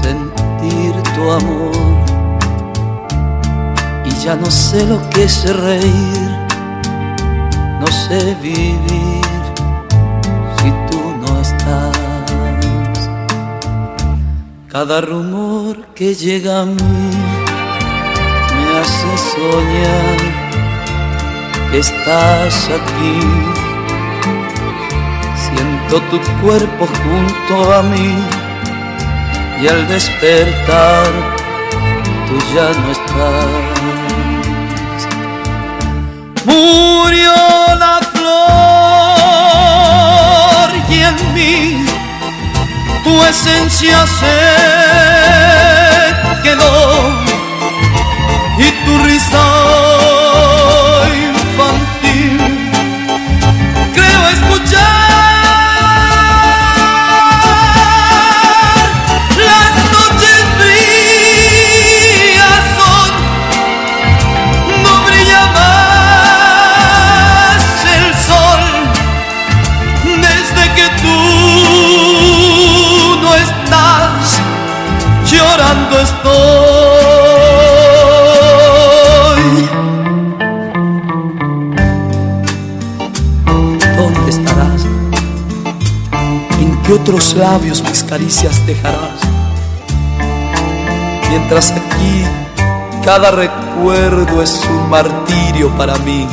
R: sentir tu amor. Y ya no sé lo que es reír, no sé vivir si tú no estás. Cada rumor que llega a mí me hace soñar que estás aquí. Siento tu cuerpo junto a mí y al despertar tú ya no estás. Murió la flor y en mí tu esencia se quedó y tu risa otros labios mis caricias dejarás? Mientras aquí cada recuerdo es un martirio para mí.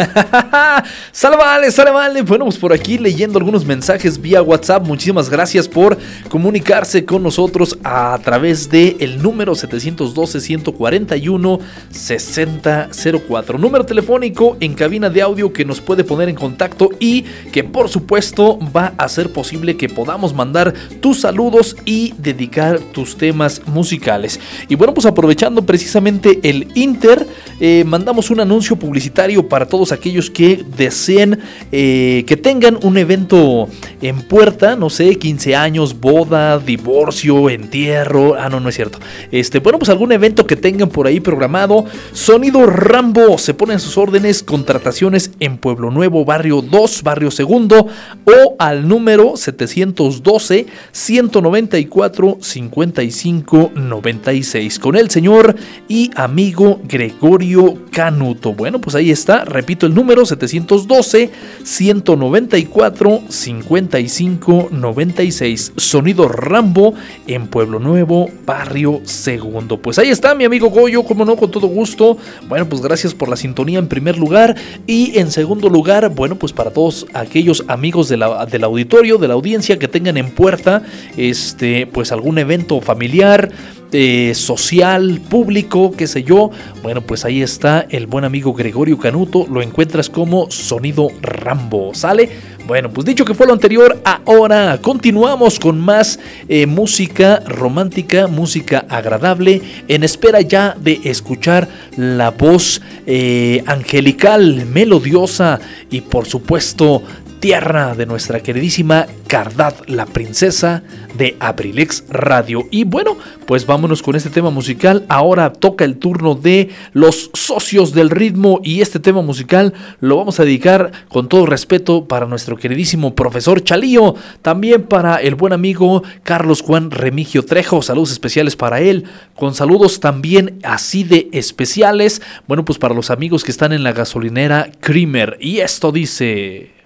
E: sale vale, sale vale. Bueno, pues por aquí leyendo algunos mensajes vía WhatsApp. Muchísimas gracias por comunicarse con nosotros a través de el número 712-141-6004. Número telefónico en cabina de audio que nos puede poner en contacto y que por supuesto va a ser posible que podamos mandar tus saludos y dedicar tus temas musicales. Y bueno, pues aprovechando precisamente el Inter, eh, mandamos un anuncio publicitario para todos aquellos que deseen eh, que tengan un evento en puerta, no sé, 15 años, boda, divorcio, entierro. Ah, no, no es cierto. Este, bueno, pues algún evento que tengan por ahí programado. Sonido Rambo se pone en sus órdenes, contrataciones en Pueblo Nuevo, barrio 2, barrio segundo, o al número 712 194 55 96 con el señor y amigo Gregorio Canuto. Bueno, pues ahí está, repito el número 712 194 55 96. Sonido Rambo en Pueblo Nuevo, barrio segundo. Pues ahí está mi amigo Goyo, como no, con todo gusto. Bueno, pues gracias por la sintonía en primer lugar. Y en segundo lugar, bueno, pues para todos aquellos amigos de la- del auditorio, de la audiencia que tengan en puerta, este, pues algún evento familiar eh, social, público, qué sé yo. Bueno, pues ahí está el buen amigo Gregorio Canuto. Lo encuentras como Sonido Rambo. ¿Sale? Bueno, pues dicho que fue lo anterior, ahora continuamos con más eh, música romántica, música agradable, en espera ya de escuchar la voz eh, angelical, melodiosa y por supuesto tierra de nuestra queridísima Cardat, la princesa de Abrilex Radio. Y bueno, pues vámonos con este tema musical. Ahora toca el turno de los socios del ritmo y este tema musical lo vamos a dedicar con todo respeto para nuestro queridísimo profesor Chalío, también para el buen amigo Carlos Juan Remigio Trejo, saludos especiales para él, con saludos también así de especiales, bueno, pues para los amigos que están en la gasolinera Krimer. Y esto dice...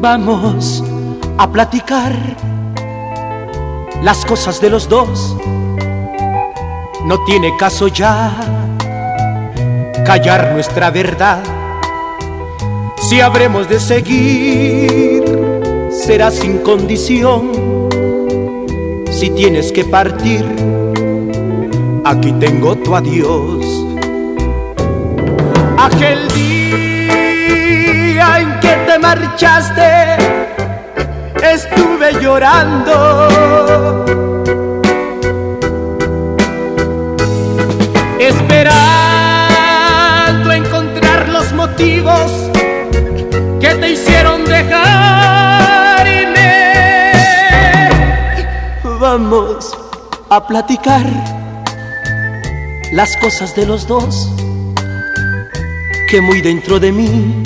S: Vamos a platicar las cosas de los dos. No tiene caso ya callar nuestra verdad. Si habremos de seguir, será sin condición. Si tienes que partir, aquí tengo tu adiós. Aquel día en que te marchaste, estuve llorando. Esperando encontrar los motivos que te hicieron dejarme. Vamos a platicar las cosas de los dos que muy dentro de mí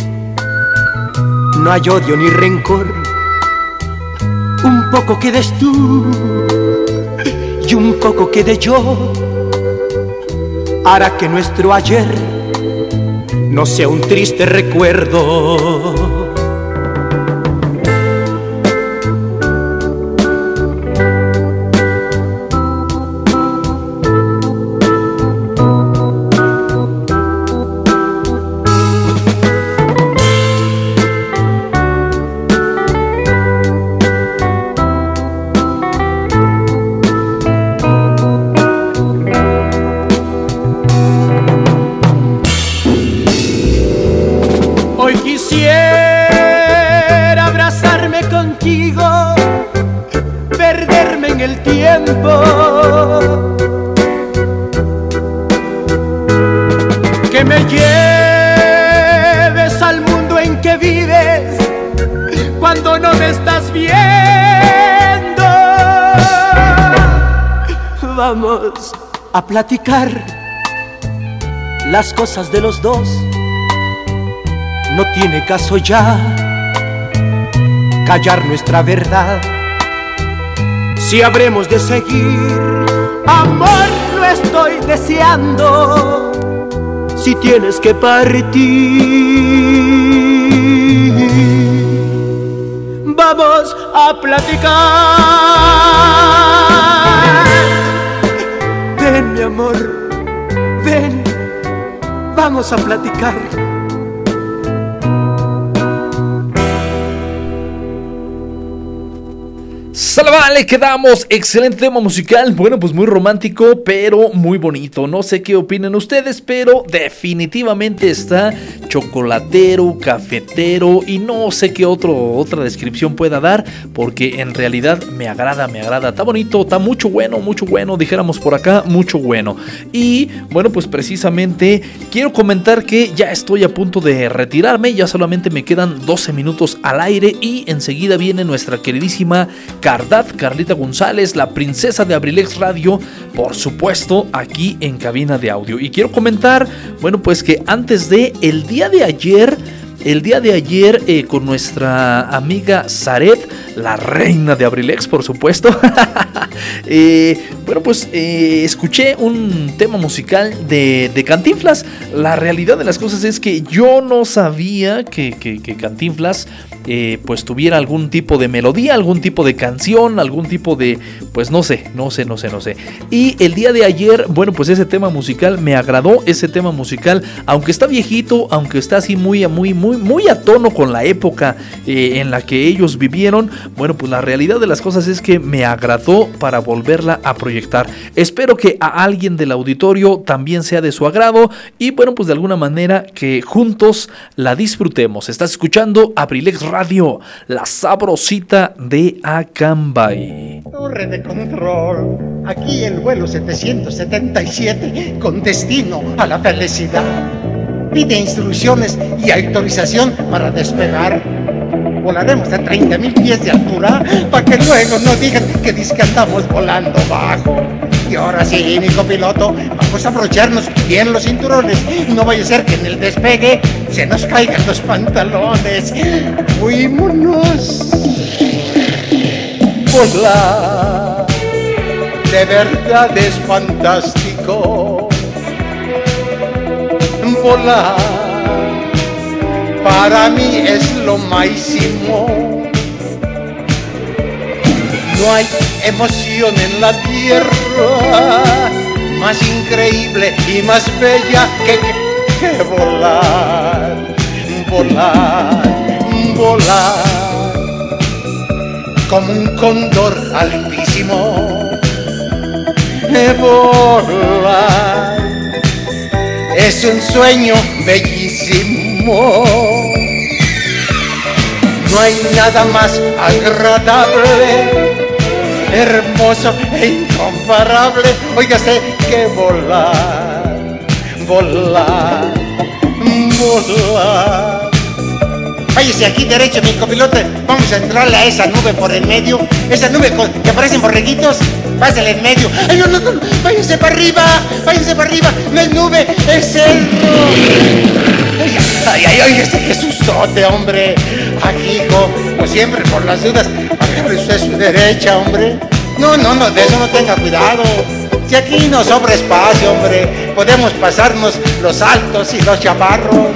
S: no hay odio ni rencor. Un poco quedes tú y un poco quede yo. Hará que nuestro ayer no sea un triste recuerdo. A platicar las cosas de los dos no tiene caso ya callar nuestra verdad. Si habremos de seguir, amor, lo estoy deseando. Si tienes que partir, vamos a platicar. Amor, ven, vamos a platicar.
E: Vale, quedamos. Excelente tema musical. Bueno, pues muy romántico, pero muy bonito. No sé qué opinan ustedes, pero definitivamente está chocolatero, cafetero y no sé qué otro, otra descripción pueda dar, porque en realidad me agrada, me agrada. Está bonito, está mucho bueno, mucho bueno. Dijéramos por acá, mucho bueno. Y bueno, pues precisamente quiero comentar que ya estoy a punto de retirarme. Ya solamente me quedan 12 minutos al aire y enseguida viene nuestra queridísima Carlita González, la princesa de Abrilex Radio, por supuesto, aquí en cabina de audio. Y quiero comentar, bueno, pues que antes de el día de ayer, el día de ayer eh, con nuestra amiga Zaret, la reina de Abrilex, por supuesto. eh, bueno, pues eh, escuché un tema musical de, de, Cantinflas. La realidad de las cosas es que yo no sabía que, que Cantinflas eh, pues tuviera algún tipo de melodía, algún tipo de canción, algún tipo de pues no sé, no sé, no sé, no sé. Y el día de ayer, bueno, pues ese tema musical me agradó, ese tema musical, aunque está viejito, aunque está así muy, muy, muy, muy a tono con la época eh, en la que ellos vivieron, bueno, pues la realidad de las cosas es que me agradó para volverla a proyectar. Espero que a alguien del auditorio también sea de su agrado y bueno, pues de alguna manera que juntos la disfrutemos. Estás escuchando Abrilex la sabrosita de Acambay.
T: Torre de control, aquí el vuelo 777 con destino a la felicidad. Pide instrucciones y autorización para despegar. Volaremos a 30 mil pies de altura para que luego no digan que dice que andamos volando bajo. Y ahora sí, mi copiloto, vamos a abrocharnos bien los cinturones. No vaya a ser que en el despegue se nos caigan los pantalones. Fuímonos. Volar, de verdad es fantástico. Volar, para mí es lo máximo. No hay emoción en la tierra más increíble y más bella que, que volar, volar, volar como un cóndor altísimo. Volar es un sueño bellísimo. No hay nada más agradable, hermoso e incomparable. Óigase que volar, volar, volar. Váyase aquí derecho, mi copilote. Vamos a entrarle a esa nube por el medio. Esa nube que parecen borreguitos. Pásale en medio. Ay, no, no, no. Váyase para arriba. Váyase para arriba. No es nube, es cerro. Ay, ay, ay, este qué sustote, hombre. Aquí, hijo, como siempre, por las dudas. Agarre usted su derecha, hombre. No, no, no, de eso no tenga cuidado. Si aquí no sobra espacio, hombre, podemos pasarnos los altos y los chaparros.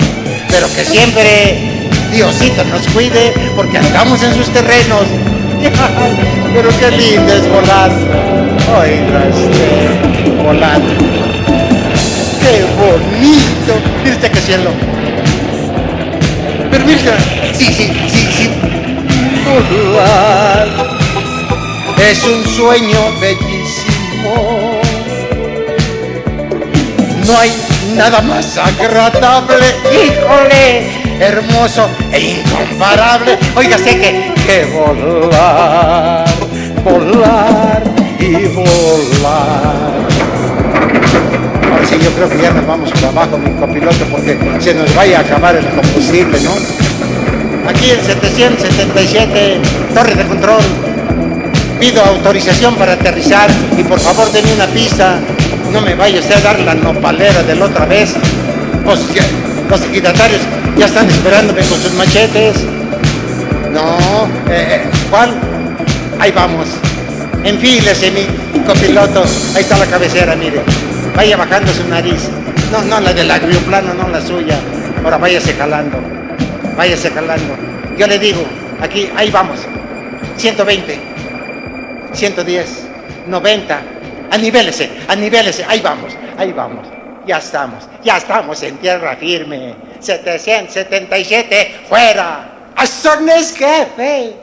T: Pero que siempre Diosito nos cuide, porque andamos en sus terrenos. Pero qué lindo es volar. Oiga, este, volar. Qué bonito. Mire usted qué cielo. Pero mira, sí, sí, sí, sí. Volar es un sueño bellísimo. No hay nada más agradable, híjole, hermoso e incomparable. Oiga, sé que, que volar, volar y volar. Ahora sí, yo creo que ya nos vamos para abajo, mi copiloto, porque se nos vaya a acabar el combustible, ¿no? Aquí el 777, torre de control. Pido autorización para aterrizar y por favor denme una pista. No me vaya usted a dar la nopalera de la otra vez. Los, los equidatarios ya están esperándome con sus machetes. No, eh, eh, ¿cuál? Ahí vamos. Enfílese mi copiloto. Ahí está la cabecera, mire. Vaya bajando su nariz. No, no, la del agrioplano, no la suya. Ahora váyase jalando. Váyase jalando. Yo le digo, aquí, ahí vamos. 120, 110, 90. Anivélese, anivélese. Ahí vamos, ahí vamos. Ya estamos, ya estamos en tierra firme. 777, fuera. ¡Azones jefe!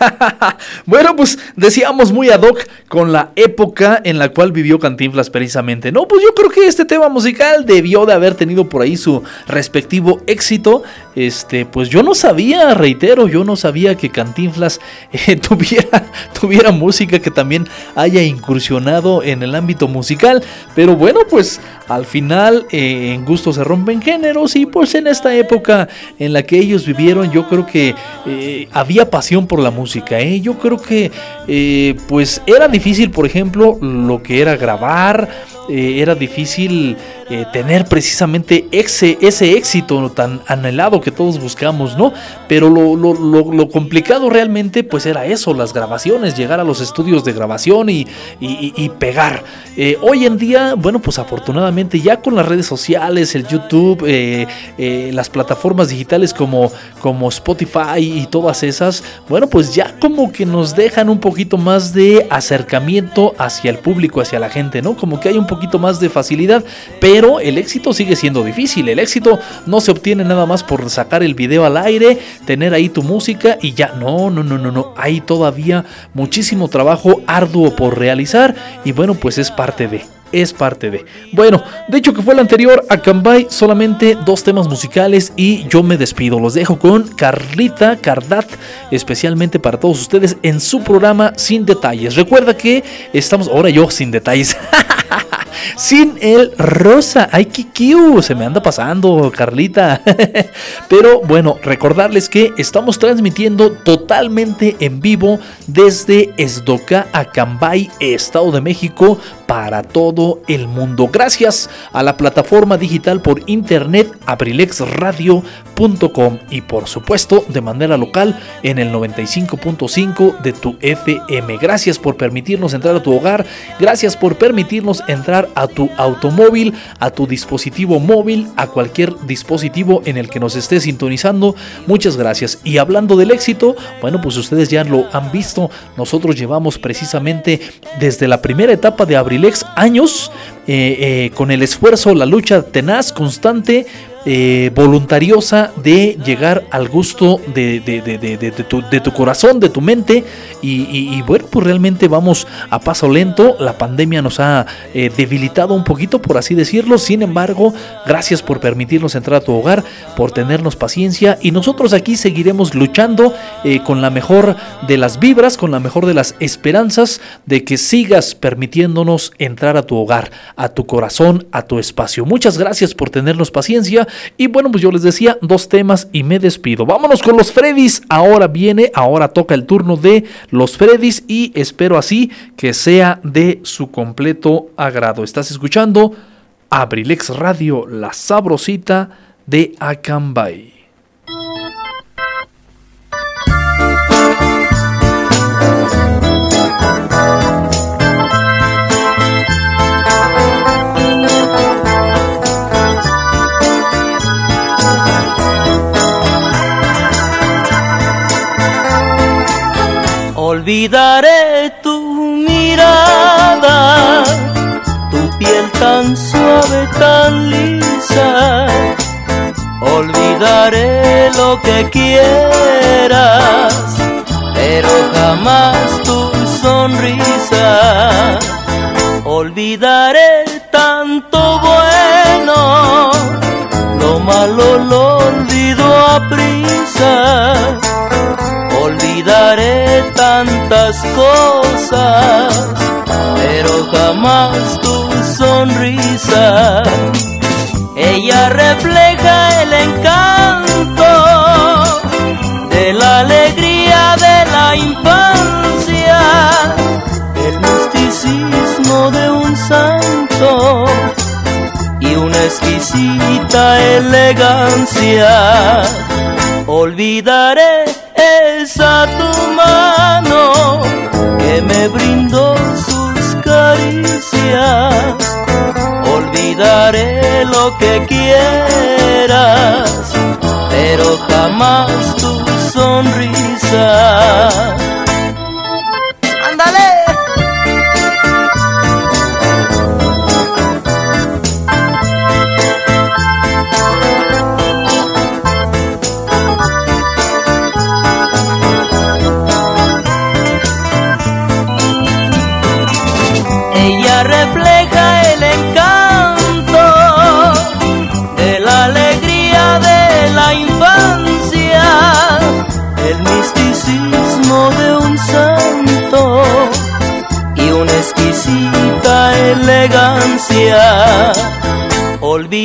E: Bueno, pues decíamos muy ad hoc con la época en la cual vivió Cantinflas precisamente. No, pues yo creo que este tema musical debió de haber tenido por ahí su respectivo éxito. Este, pues yo no sabía, reitero, yo no sabía que Cantinflas eh, tuviera, tuviera música que también haya incursionado en el ámbito musical. Pero bueno, pues al final eh, en gusto se rompen géneros y pues en esta época en la que ellos vivieron yo creo que eh, había pasión por la música. ¿Eh? Yo creo que eh, pues era difícil, por ejemplo, lo que era grabar eh, era difícil tener precisamente ese, ese éxito tan anhelado que todos buscamos, ¿no? Pero lo, lo- lo- complicado realmente pues era eso, las grabaciones, llegar a los estudios de grabación y, y- y- pegar. Hoy en día, bueno, pues afortunadamente ya con las redes sociales, el YouTube, las plataformas digitales como, como Spotify y todas esas, bueno, pues ya como que nos dejan un poquito más de acercamiento hacia el público, hacia la gente, ¿no? Como que hay un poquito más de facilidad, pero el éxito sigue siendo difícil. El éxito no se obtiene nada más por sacar el video al aire, tener ahí tu música y ya. No, no, no, no, no. Hay todavía muchísimo trabajo arduo por realizar y bueno, pues es parte de es parte de. Bueno, de hecho que fue el anterior a Cambay, solamente dos temas musicales y yo me despido. Los dejo con Carlita Cardat, especialmente para todos ustedes en su programa Sin Detalles. Recuerda que estamos, ahora yo sin detalles. Sin el rosa. Ay, qué cute. Se me anda pasando, Carlita. Pero bueno, recordarles que estamos transmitiendo totalmente en vivo desde Esdoca, Acambay, Estado de México, para todo el mundo. Gracias a la plataforma digital por internet abrilexradio.com y por supuesto de manera local en el 95.5 de tu FM. Gracias por permitirnos entrar a tu hogar. Gracias por permitirnos entrar a tu automóvil, a tu dispositivo móvil, a cualquier dispositivo en el que nos esté sintonizando. Muchas gracias. Y hablando del éxito, bueno, pues ustedes ya lo han visto. Nosotros llevamos precisamente desde la primera etapa de Años eh, eh, con el esfuerzo, la lucha tenaz, constante. Eh, voluntariosa de llegar al gusto de, de- de- tu, de tu corazón, de tu mente y bueno, pues realmente vamos a paso lento. La pandemia nos ha eh, debilitado un poquito, por así decirlo. Sin embargo, gracias por permitirnos entrar a tu hogar, por tenernos paciencia y nosotros aquí seguiremos luchando eh, con la mejor de las vibras, con la mejor de las esperanzas de que sigas permitiéndonos entrar a tu hogar, a tu corazón, a tu espacio. Muchas gracias por tenernos paciencia y bueno, pues yo les decía dos temas y me despido. Vámonos con los Freddys. Ahora viene, ahora toca el turno de los Freddys y espero así que sea de su completo agrado. Estás escuchando Abrilex Radio, la sabrosita de Acambay.
U: Olvidaré tu mirada, tu piel tan suave, tan lisa. Olvidaré lo que quieras, pero jamás tu sonrisa. Olvidaré tanto bueno, lo olvido a prisa. Olvidaré tantas cosas, pero jamás tu sonrisa. Ella refleja el encanto de la alegría de la infancia, el misticismo de un santo exquisita elegancia. Olvidaré esa tu mano que me brindó sus caricias. Olvidaré lo que quieras, pero jamás tu sonrisa.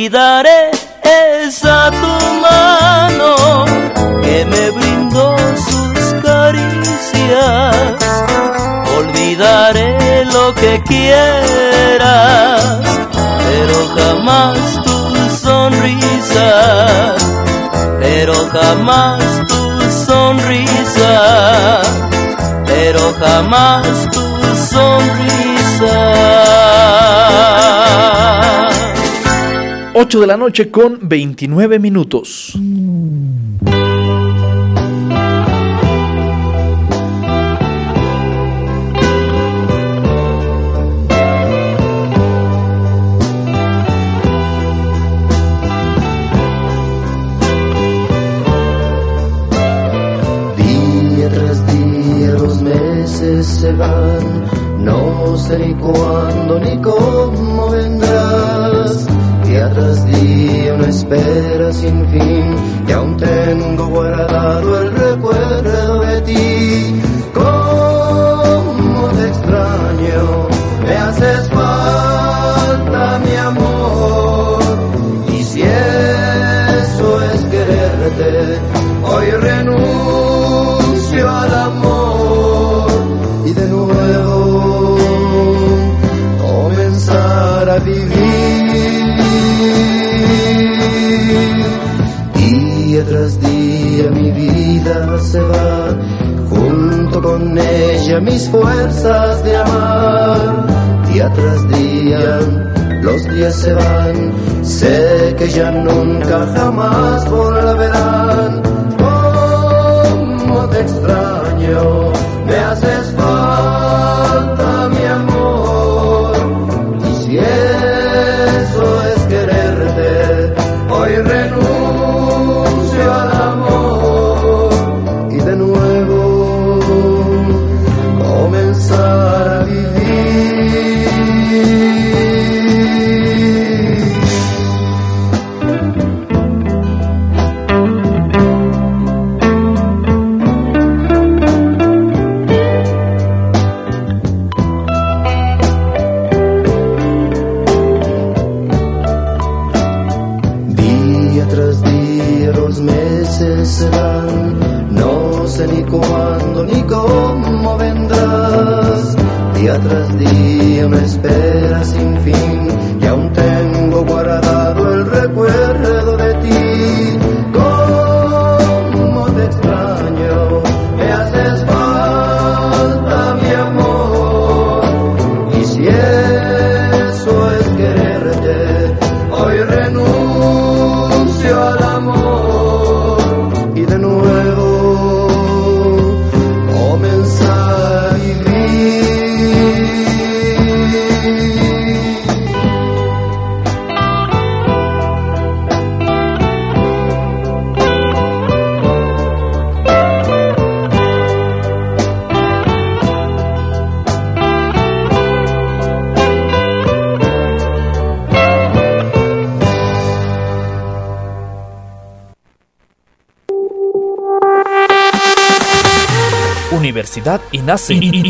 U: Olvidaré esa tu mano que me brindó sus caricias. Olvidaré lo que quieras, pero jamás tu sonrisa, pero jamás tu sonrisa, pero jamás tu sonrisa.
E: 8 de la noche con 29 minutos.
V: Día tras día los meses se van, no sé ni cuándo ni cómo tras día una espera sin fin, y aún tengo guardado el recuerdo de ti. Cómo te extraño, me haces falta mi amor, y si eso es quererte, hoy renuncio al amor y de nuevo comenzar a vivir. Se va, junto con ella mis fuerzas de amar. Día tras día los días se van, sé que ya nunca jamás volverán. Cómo te extraño,
E: Universidad